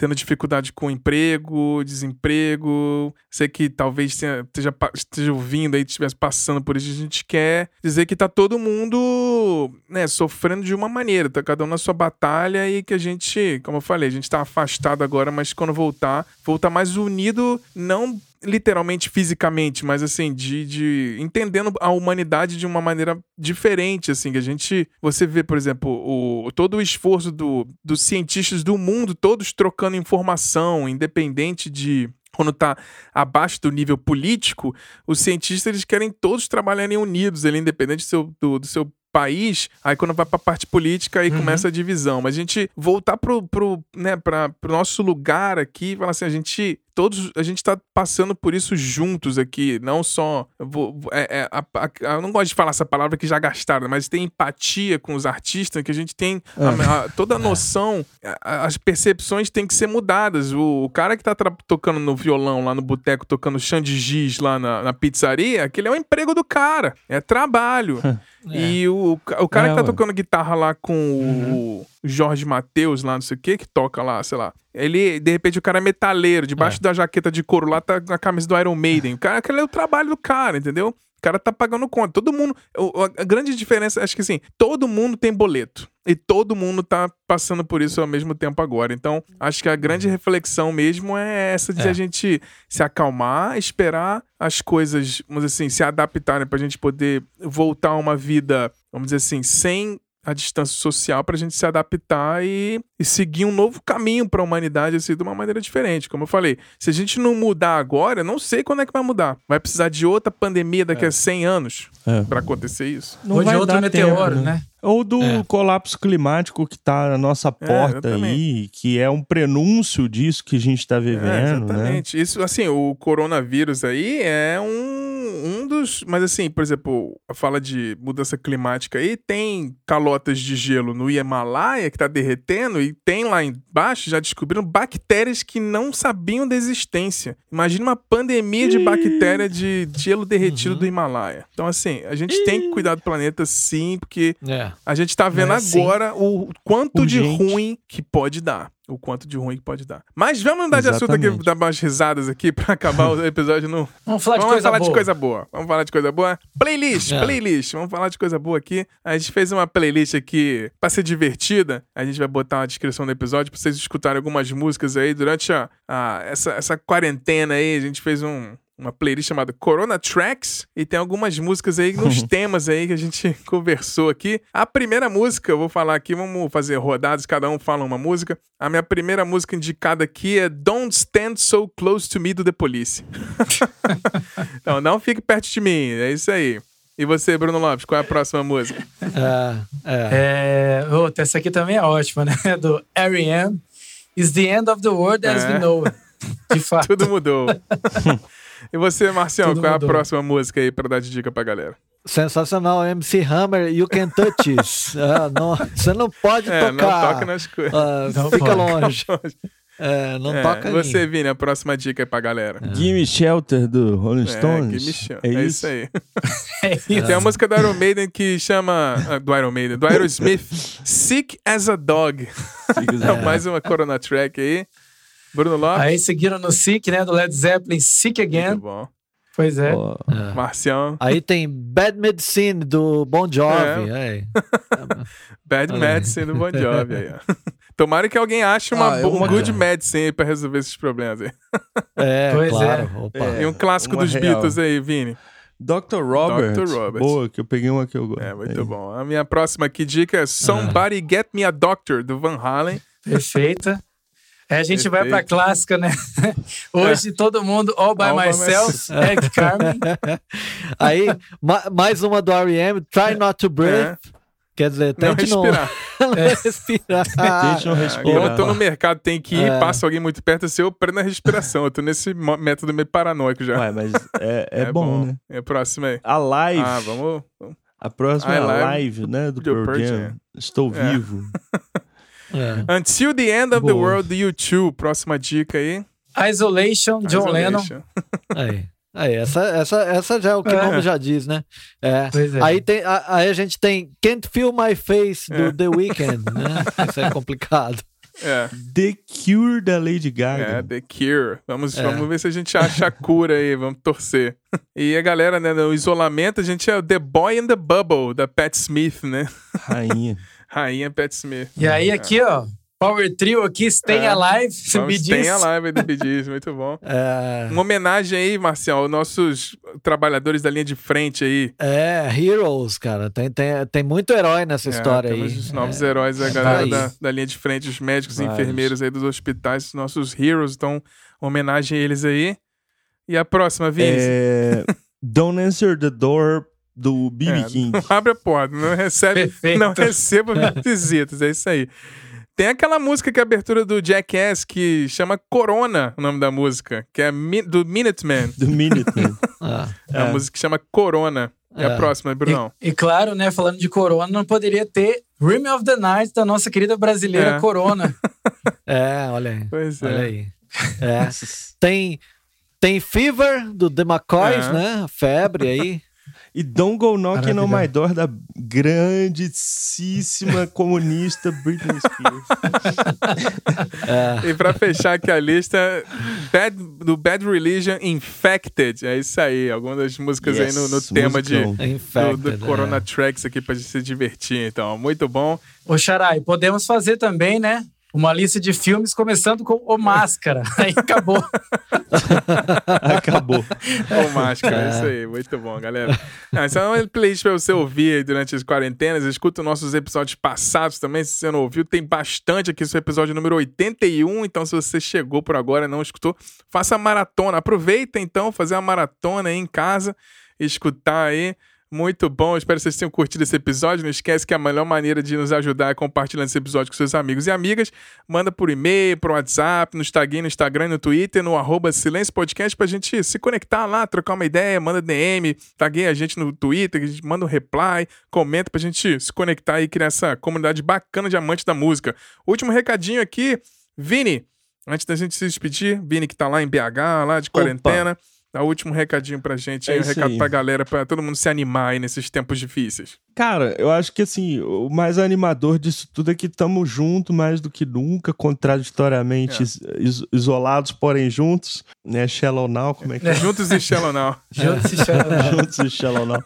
Speaker 1: tendo dificuldade com emprego, desemprego. Sei que talvez esteja, esteja ouvindo aí, estivesse passando por isso. A gente quer dizer que tá todo mundo né, sofrendo de uma maneira, tá cada um na sua batalha e que a gente, como eu falei, a gente tá afastado agora, mas quando voltar, voltar mais unido, não literalmente fisicamente, mas assim, de, de entendendo a humanidade de uma maneira diferente, assim, que a gente, você vê, por exemplo, o, todo o esforço do, dos cientistas do mundo, todos trocando informação, independente de quando está abaixo do nível político, os cientistas eles querem todos trabalharem unidos, ele independente do seu, do, do seu país, aí quando vai pra parte política, aí uhum. começa a divisão. Mas a gente voltar pro, pro, né, pra, pro nosso lugar aqui, falar assim, a gente todos a gente está passando por isso juntos aqui, não só vou, é, é, a, a, eu não gosto de falar essa palavra que já gastaram, mas tem empatia com os artistas, que a gente tem a, toda a é. noção, as percepções têm que ser mudadas. O, o cara que está tocando no violão lá no boteco, tocando Xande Giz lá na, na pizzaria, aquele é o emprego do cara, é trabalho. É. E o, o cara é, que tá tocando guitarra lá com uhum. o, Jorge Matheus lá, não sei o que, que toca lá, sei lá. Ele, de repente, o cara é metaleiro, debaixo é. da jaqueta de couro lá tá a camisa do Iron Maiden. O cara, aquele é o trabalho do cara, entendeu? O cara tá pagando conta. Todo mundo. A grande diferença, acho que assim, todo mundo tem boleto. E todo mundo tá passando por isso ao mesmo tempo agora. Então, acho que a grande reflexão mesmo é essa de é. a gente se acalmar, esperar as coisas, vamos dizer assim, se adaptarem pra gente poder voltar a uma vida, vamos dizer assim, sem a distância social para a gente se adaptar e, e, seguir um novo caminho para a humanidade assim, de uma maneira diferente. Como eu falei, se a gente não mudar agora, não sei quando é que vai mudar. Vai precisar de outra pandemia daqui é. a 100 anos é. para acontecer isso.
Speaker 2: Não Ou de outro meteoro, tempo, né? né?
Speaker 3: Ou do é. colapso climático que está na nossa é, porta é, aí, que é um prenúncio disso que a gente está vivendo. É, né? exatamente.
Speaker 1: Né? Isso, assim, o coronavírus aí é um, um dos. Mas, assim, por exemplo, a fala de mudança climática aí, tem calotas de gelo no Himalaia que está derretendo, e tem lá embaixo, já descobriram bactérias que não sabiam da existência. Imagina uma pandemia de bactéria de gelo derretido uhum. do Himalaia. Então, assim, a gente tem que cuidar do planeta sim, porque. É. A gente tá vendo é agora o quanto de ruim que pode dar. O quanto de ruim que pode dar. Mas vamos mudar de assunto aqui, dar umas risadas aqui pra acabar o episódio no.
Speaker 2: Vamos falar, de, vamos coisa
Speaker 1: falar
Speaker 2: boa.
Speaker 1: de coisa boa. Vamos falar de coisa boa. Playlist, é. playlist. Vamos falar de coisa boa aqui. A gente fez uma playlist aqui pra ser divertida. A gente vai botar na descrição do episódio pra vocês escutarem algumas músicas aí durante a, a essa, essa quarentena aí. A gente fez um, uma playlist chamada Corona Tracks e tem algumas músicas aí nos temas aí que a gente conversou aqui. A primeira música, eu vou falar aqui, vamos fazer rodadas, cada um fala uma música. A minha primeira música indicada aqui é Don't Stand So Close to Me do The Police. então, não fique perto de mim, é isso aí. E você, Bruno Lopes, qual é a próxima música?
Speaker 2: É, é. é outra, essa aqui também é ótima, né? Do R.E.M. Is the end of the world as é. we know it.
Speaker 1: De fato. Tudo mudou. E você, Marcião, qual é a próxima música aí pra dar de dica pra galera?
Speaker 4: Sensacional, MC Hammer, You Can Touch It. ah, não, você não pode é, tocar.
Speaker 1: Não toca nas coisas.
Speaker 4: Uh, fica pode. longe. É, não é, toca
Speaker 1: Você, Vini, a próxima dica é pra galera.
Speaker 3: É. Gimme Shelter do Rolling Stones. É, Gimme Shelter.
Speaker 1: É, é isso aí. é isso. Tem a música do Iron Maiden que chama. Uh, do Iron Maiden, do Aerosmith, Sick as a Dog. é. Mais uma Corona Track aí. Bruno Lopes.
Speaker 2: Aí seguiram no Sick, né? Do Led Zeppelin, Sick Again. Muito bom. Pois é. Oh.
Speaker 1: é. Marcião.
Speaker 4: Aí tem Bad Medicine do Bon Jovi. É.
Speaker 1: Bad Medicine do Bon Jovi. Aí, Tomara que alguém ache uma, ah, um good medicine aí pra resolver esses problemas aí.
Speaker 4: É, pois claro.
Speaker 1: É. E um clássico dos real. Beatles aí, Vini.
Speaker 3: Dr. Robert. Dr. Robert. Boa, que eu peguei uma que eu gosto.
Speaker 1: É, muito aí. bom. A minha próxima aqui dica é Somebody ah. Get Me a Doctor, do Van Halen.
Speaker 2: Perfeita. É, a gente Perfeito. vai pra clássica, né? Hoje é. todo mundo all by all myself, by Egg Carmen.
Speaker 4: Aí, ma mais uma do R.E.M., Try Not to Breathe. É. Quer dizer, tente não respirar. Não, é. respirar.
Speaker 3: Tente não respirar.
Speaker 1: Quando eu tô no mercado, tem que ir, é. passa alguém muito perto, assim, eu prendo a respiração. Eu tô nesse método meio paranoico já.
Speaker 3: Ué, mas é, é, é bom, bom, né?
Speaker 1: É a próxima aí.
Speaker 3: A live.
Speaker 1: Ah, vamos...
Speaker 3: A próxima ah, é a live, live, né, do Pearl Jam. Estou é. vivo.
Speaker 1: É. Until the End of Boa. the World, do U2. Próxima dica aí.
Speaker 2: Isolation, John Isolation. Lennon.
Speaker 4: Aí. Aí, essa, essa, essa já é o que é. o nome já diz, né? É. é. Aí, tem, a, aí a gente tem Can't Feel My Face do é. The Weeknd, né? Isso é complicado.
Speaker 1: É.
Speaker 3: The Cure da Lady Gaga.
Speaker 1: É, The Cure. Vamos, é. vamos ver se a gente acha a cura aí, vamos torcer. E a galera, né, no isolamento, a gente é o The Boy in the Bubble, da Pat Smith, né?
Speaker 3: Rainha.
Speaker 1: Rainha Pat Smith.
Speaker 2: E aí, aqui, ó. Power Trio aqui, Stay é, Alive,
Speaker 1: Vamos, Stay Alive do Bee muito bom. É... Uma homenagem aí, Marcial, aos nossos trabalhadores da linha de frente aí.
Speaker 4: É, Heroes, cara. Tem, tem, tem muito herói nessa é, história
Speaker 1: temos
Speaker 4: aí.
Speaker 1: os novos é, heróis, a galera da, da, linha de frente, os médicos e enfermeiros aí dos hospitais, os nossos heroes. Então, homenagem a eles aí. E a próxima, Vini?
Speaker 3: É... Don't answer the door do BB é, King.
Speaker 1: Não abre a porta, não recebe, Perfeito. não receba visitas, é isso aí. Tem aquela música que é a abertura do Jackass que chama Corona, o nome da música, que é do Minuteman.
Speaker 3: Do Minuteman.
Speaker 1: ah, é, é a música que chama Corona. É, é a próxima, Brunão.
Speaker 2: E, e, claro, né, falando de Corona, não poderia ter Rim of the Night da nossa querida brasileira é. Corona.
Speaker 4: é, olha aí.
Speaker 1: Pois
Speaker 4: olha é. aí. É. Tem, tem Fever do The McCoys, é. né? Febre aí.
Speaker 3: E Don't Go Knocking on My Door da grandíssima comunista Britney Spears.
Speaker 1: é. E pra fechar aqui a lista, Bad, do Bad Religion Infected. É isso aí. Algumas das músicas yes, aí no, no tema de, do, do Corona é. Tracks aqui pra gente se divertir. Então, muito bom.
Speaker 2: Ô, Xarai, podemos fazer também, né? Uma lista de filmes começando com O Máscara. Aí acabou.
Speaker 3: acabou.
Speaker 1: O Máscara, é. isso aí. Muito bom, galera. Ah, isso é uma playlist para você ouvir aí durante as quarentenas. Escuta os nossos episódios passados também. Se você não ouviu, tem bastante aqui. Esse é o episódio número 81. Então, se você chegou por agora e não escutou, faça a maratona. Aproveita, então, fazer a maratona aí em casa. Escutar aí muito bom, espero que vocês tenham curtido esse episódio. Não esquece que a melhor maneira de nos ajudar é compartilhando esse episódio com seus amigos e amigas. Manda por e-mail, por WhatsApp, no Instagram, no Instagram, no Twitter, no arroba Silêncio Podcast pra gente se conectar lá, trocar uma ideia, manda DM, taguei a gente no Twitter, a gente manda um reply, comenta pra gente se conectar e criar essa comunidade bacana de amantes da música. Último recadinho aqui, Vini, antes da gente se despedir, Vini que tá lá em BH, lá de quarentena. Opa. Dá o último recadinho pra gente, é aí, um recado aí. pra galera, pra todo mundo se animar aí nesses tempos difíceis.
Speaker 3: Cara, eu acho que assim, o mais animador disso tudo é que estamos juntos mais do que nunca, contraditoriamente é. is isolados, porém juntos, né? Shallow now, como é que é?
Speaker 1: Juntos e shallow now.
Speaker 2: juntos e shallow now.
Speaker 3: juntos e shallow now.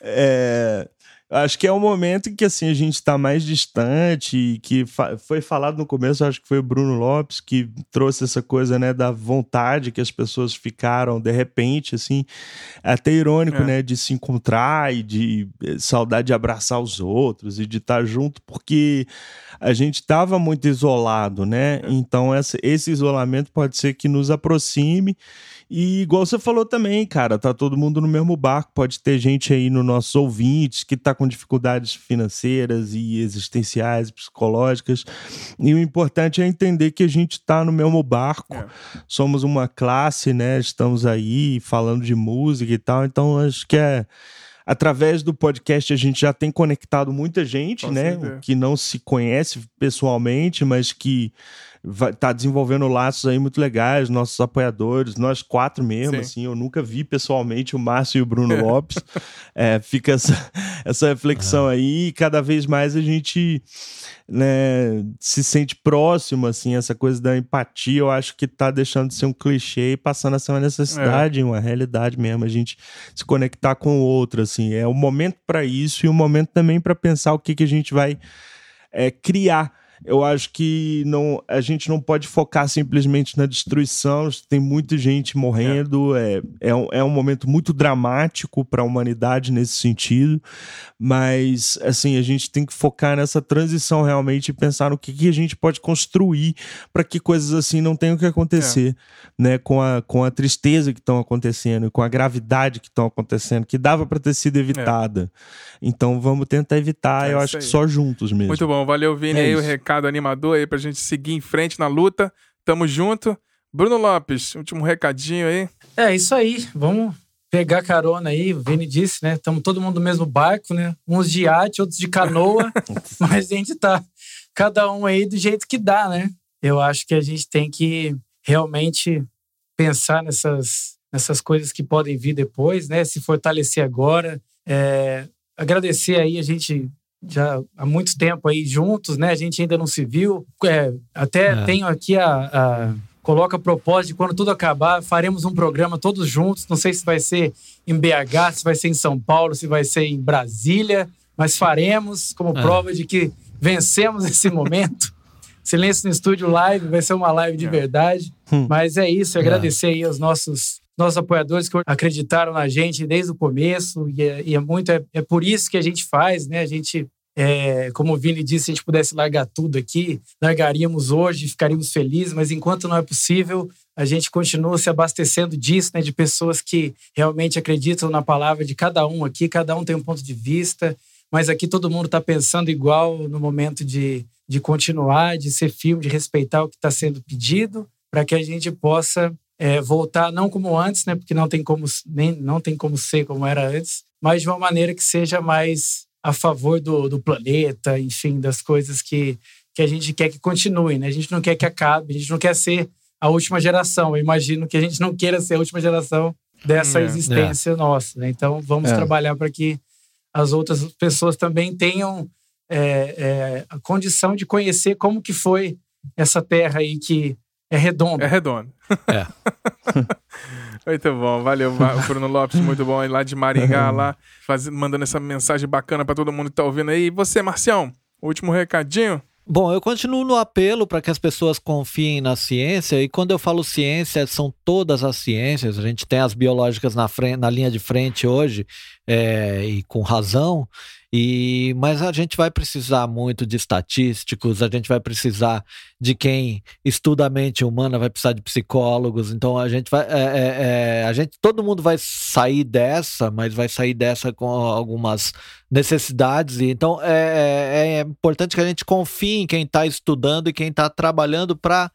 Speaker 3: É, acho que é o momento em que assim a gente está mais distante, que fa foi falado no começo, acho que foi o Bruno Lopes que trouxe essa coisa, né, da vontade que as pessoas ficaram de repente, assim, é até irônico, é. né, de se encontrar e de eh, saudade de abraçar os outros e de estar tá junto, porque a gente estava muito isolado, né? É. Então essa, esse isolamento pode ser que nos aproxime e igual você falou também, cara, tá todo mundo no mesmo barco. Pode ter gente aí nos nossos ouvintes que tá com dificuldades financeiras e existenciais, psicológicas. E o importante é entender que a gente tá no mesmo barco. É. Somos uma classe, né? Estamos aí falando de música e tal. Então acho que é através do podcast a gente já tem conectado muita gente, Posso né? Que não se conhece pessoalmente, mas que tá desenvolvendo laços aí muito legais, nossos apoiadores, nós quatro mesmo, Sim. assim, eu nunca vi pessoalmente o Márcio e o Bruno Lopes. é, fica essa, essa reflexão aí, e cada vez mais a gente né, se sente próximo, assim, essa coisa da empatia, eu acho que tá deixando de ser um clichê e passando a ser uma necessidade, é. uma realidade mesmo, a gente se conectar com o outro, assim, é o momento para isso e o momento também para pensar o que, que a gente vai é, criar eu acho que não, a gente não pode focar simplesmente na destruição. Tem muita gente morrendo. É, é, é, um, é um momento muito dramático para a humanidade nesse sentido. Mas, assim, a gente tem que focar nessa transição realmente e pensar no que, que a gente pode construir para que coisas assim não tenham que acontecer, é. né? Com a, com a tristeza que estão acontecendo, com a gravidade que estão acontecendo, que dava para ter sido evitada. É. Então, vamos tentar evitar. É eu acho aí. que só juntos mesmo.
Speaker 1: Muito bom. Valeu, Vini. É aí o recado recado animador aí pra gente seguir em frente na luta. Tamo junto. Bruno Lopes, último recadinho aí.
Speaker 2: É isso aí. Vamos pegar carona aí. O Vini disse, né? Estamos todo mundo no mesmo barco, né? Uns de iate, outros de canoa. mas a gente tá cada um aí do jeito que dá, né? Eu acho que a gente tem que realmente pensar nessas, nessas coisas que podem vir depois, né? Se fortalecer agora. É, agradecer aí a gente já há muito tempo aí juntos, né? A gente ainda não se viu. É, até é. tenho aqui a, a coloca a propósito de quando tudo acabar, faremos um programa todos juntos. Não sei se vai ser em BH, se vai ser em São Paulo, se vai ser em Brasília, mas faremos como é. prova de que vencemos esse momento. Silêncio no Estúdio Live, vai ser uma live de é. verdade. Hum. Mas é isso, agradecer aí aos nossos nossos apoiadores que acreditaram na gente desde o começo e é, e é muito é, é, por isso que a gente faz, né? A gente é, como o Vini disse, se a gente pudesse largar tudo aqui, largaríamos hoje, ficaríamos felizes, mas enquanto não é possível, a gente continua se abastecendo disso, né, de pessoas que realmente acreditam na palavra de cada um aqui, cada um tem um ponto de vista, mas aqui todo mundo está pensando igual no momento de, de continuar, de ser firme, de respeitar o que está sendo pedido, para que a gente possa é, voltar não como antes, né, porque não tem como nem não tem como ser como era antes, mas de uma maneira que seja mais a favor do, do planeta, enfim, das coisas que, que a gente quer que continue, né? A gente não quer que acabe, a gente não quer ser a última geração. Eu imagino que a gente não queira ser a última geração dessa é. existência é. nossa. Né? Então, vamos é. trabalhar para que as outras pessoas também tenham é, é, a condição de conhecer como que foi essa terra aí que é redonda.
Speaker 1: É redonda. É. muito bom, valeu, Bruno Lopes, muito bom aí lá de Maringá, lá, faz, mandando essa mensagem bacana para todo mundo que tá ouvindo aí. E você, Marcião, último recadinho?
Speaker 4: Bom, eu continuo no apelo para que as pessoas confiem na ciência, e quando eu falo ciência, são todas as ciências. A gente tem as biológicas na, frente, na linha de frente hoje, é, e com razão, e, mas a gente vai precisar muito de estatísticos, a gente vai precisar de quem estuda a mente humana, vai precisar de psicólogos. Então a gente vai. É, é, é, a gente, todo mundo vai sair dessa, mas vai sair dessa com algumas necessidades. E, então é, é, é importante que a gente confie em quem está estudando e quem está trabalhando para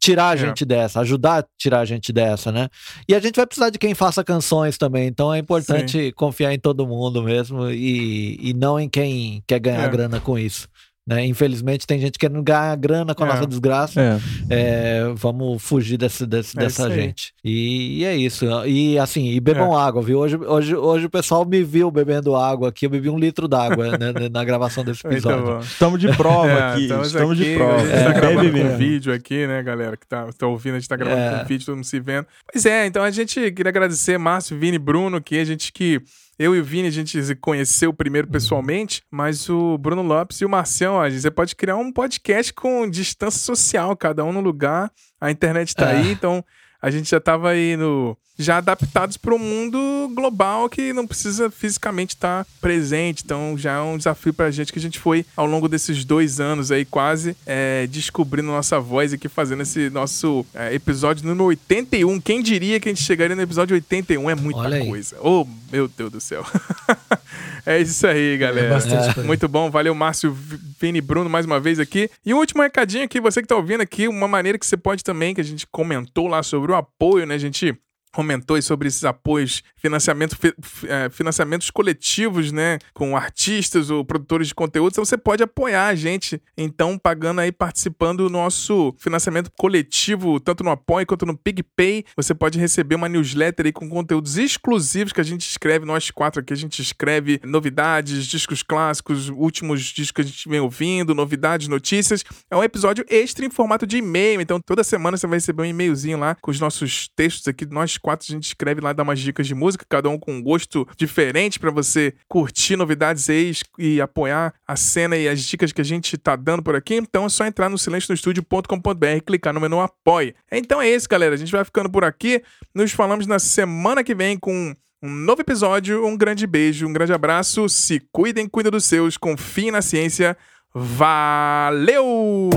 Speaker 4: tirar a é. gente dessa, ajudar a tirar a gente dessa, né? E a gente vai precisar de quem faça canções também, então é importante Sim. confiar em todo mundo mesmo e, e não em quem quer ganhar é. grana com isso. Né? Infelizmente, tem gente querendo ganhar grana com a é. nossa desgraça. É. É, vamos fugir desse, desse é dessa gente. E, e, é isso. E assim, e bebam é. água, viu? Hoje, hoje, hoje o pessoal me viu bebendo água aqui. Eu bebi um litro d'água né, na gravação desse episódio.
Speaker 3: Estamos de prova é, aqui. Estamos, aqui, de prova. A
Speaker 1: gente tá gravando com vídeo aqui, né, galera? Que tá, tá ouvindo, a gente tá gravando com vídeo, todo mundo se vendo. Pois é, então a gente queria agradecer Márcio, Vini Bruno, que a gente que eu e o Vini, a gente se conheceu primeiro uhum. pessoalmente, mas o Bruno Lopes e o Marcião, ó, você pode criar um podcast com distância social, cada um no lugar. A internet tá é. aí, então a gente já tava aí no já adaptados para um mundo global que não precisa fisicamente estar tá presente. Então já é um desafio para a gente que a gente foi ao longo desses dois anos aí quase é, descobrindo nossa voz aqui, fazendo esse nosso é, episódio número 81. Quem diria que a gente chegaria no episódio 81? É muita coisa. Oh, meu Deus do céu. é isso aí, galera. É Muito bom. Valeu, Márcio, Vini Bruno, mais uma vez aqui. E o um último recadinho aqui, você que está ouvindo aqui, uma maneira que você pode também, que a gente comentou lá sobre o apoio, né? A gente comentou sobre esses apoios, financiamento, é, financiamentos coletivos, né, com artistas ou produtores de conteúdo, então você pode apoiar a gente, então, pagando aí, participando do nosso financiamento coletivo, tanto no Apoio quanto no PigPay, você pode receber uma newsletter aí com conteúdos exclusivos que a gente escreve, nós quatro aqui, a gente escreve novidades, discos clássicos, últimos discos que a gente vem ouvindo, novidades, notícias, é um episódio extra em formato de e-mail, então toda semana você vai receber um e-mailzinho lá com os nossos textos aqui, nós quatro a gente escreve lá, dá umas dicas de música, cada um com um gosto diferente para você curtir novidades aí e apoiar a cena e as dicas que a gente tá dando por aqui. Então é só entrar no silencionostudio.com.br e clicar no menu Apoie. Então é isso, galera. A gente vai ficando por aqui. Nos falamos na semana que vem com um novo episódio. Um grande beijo, um grande abraço. Se cuidem, cuida dos seus, confiem na ciência. Valeu!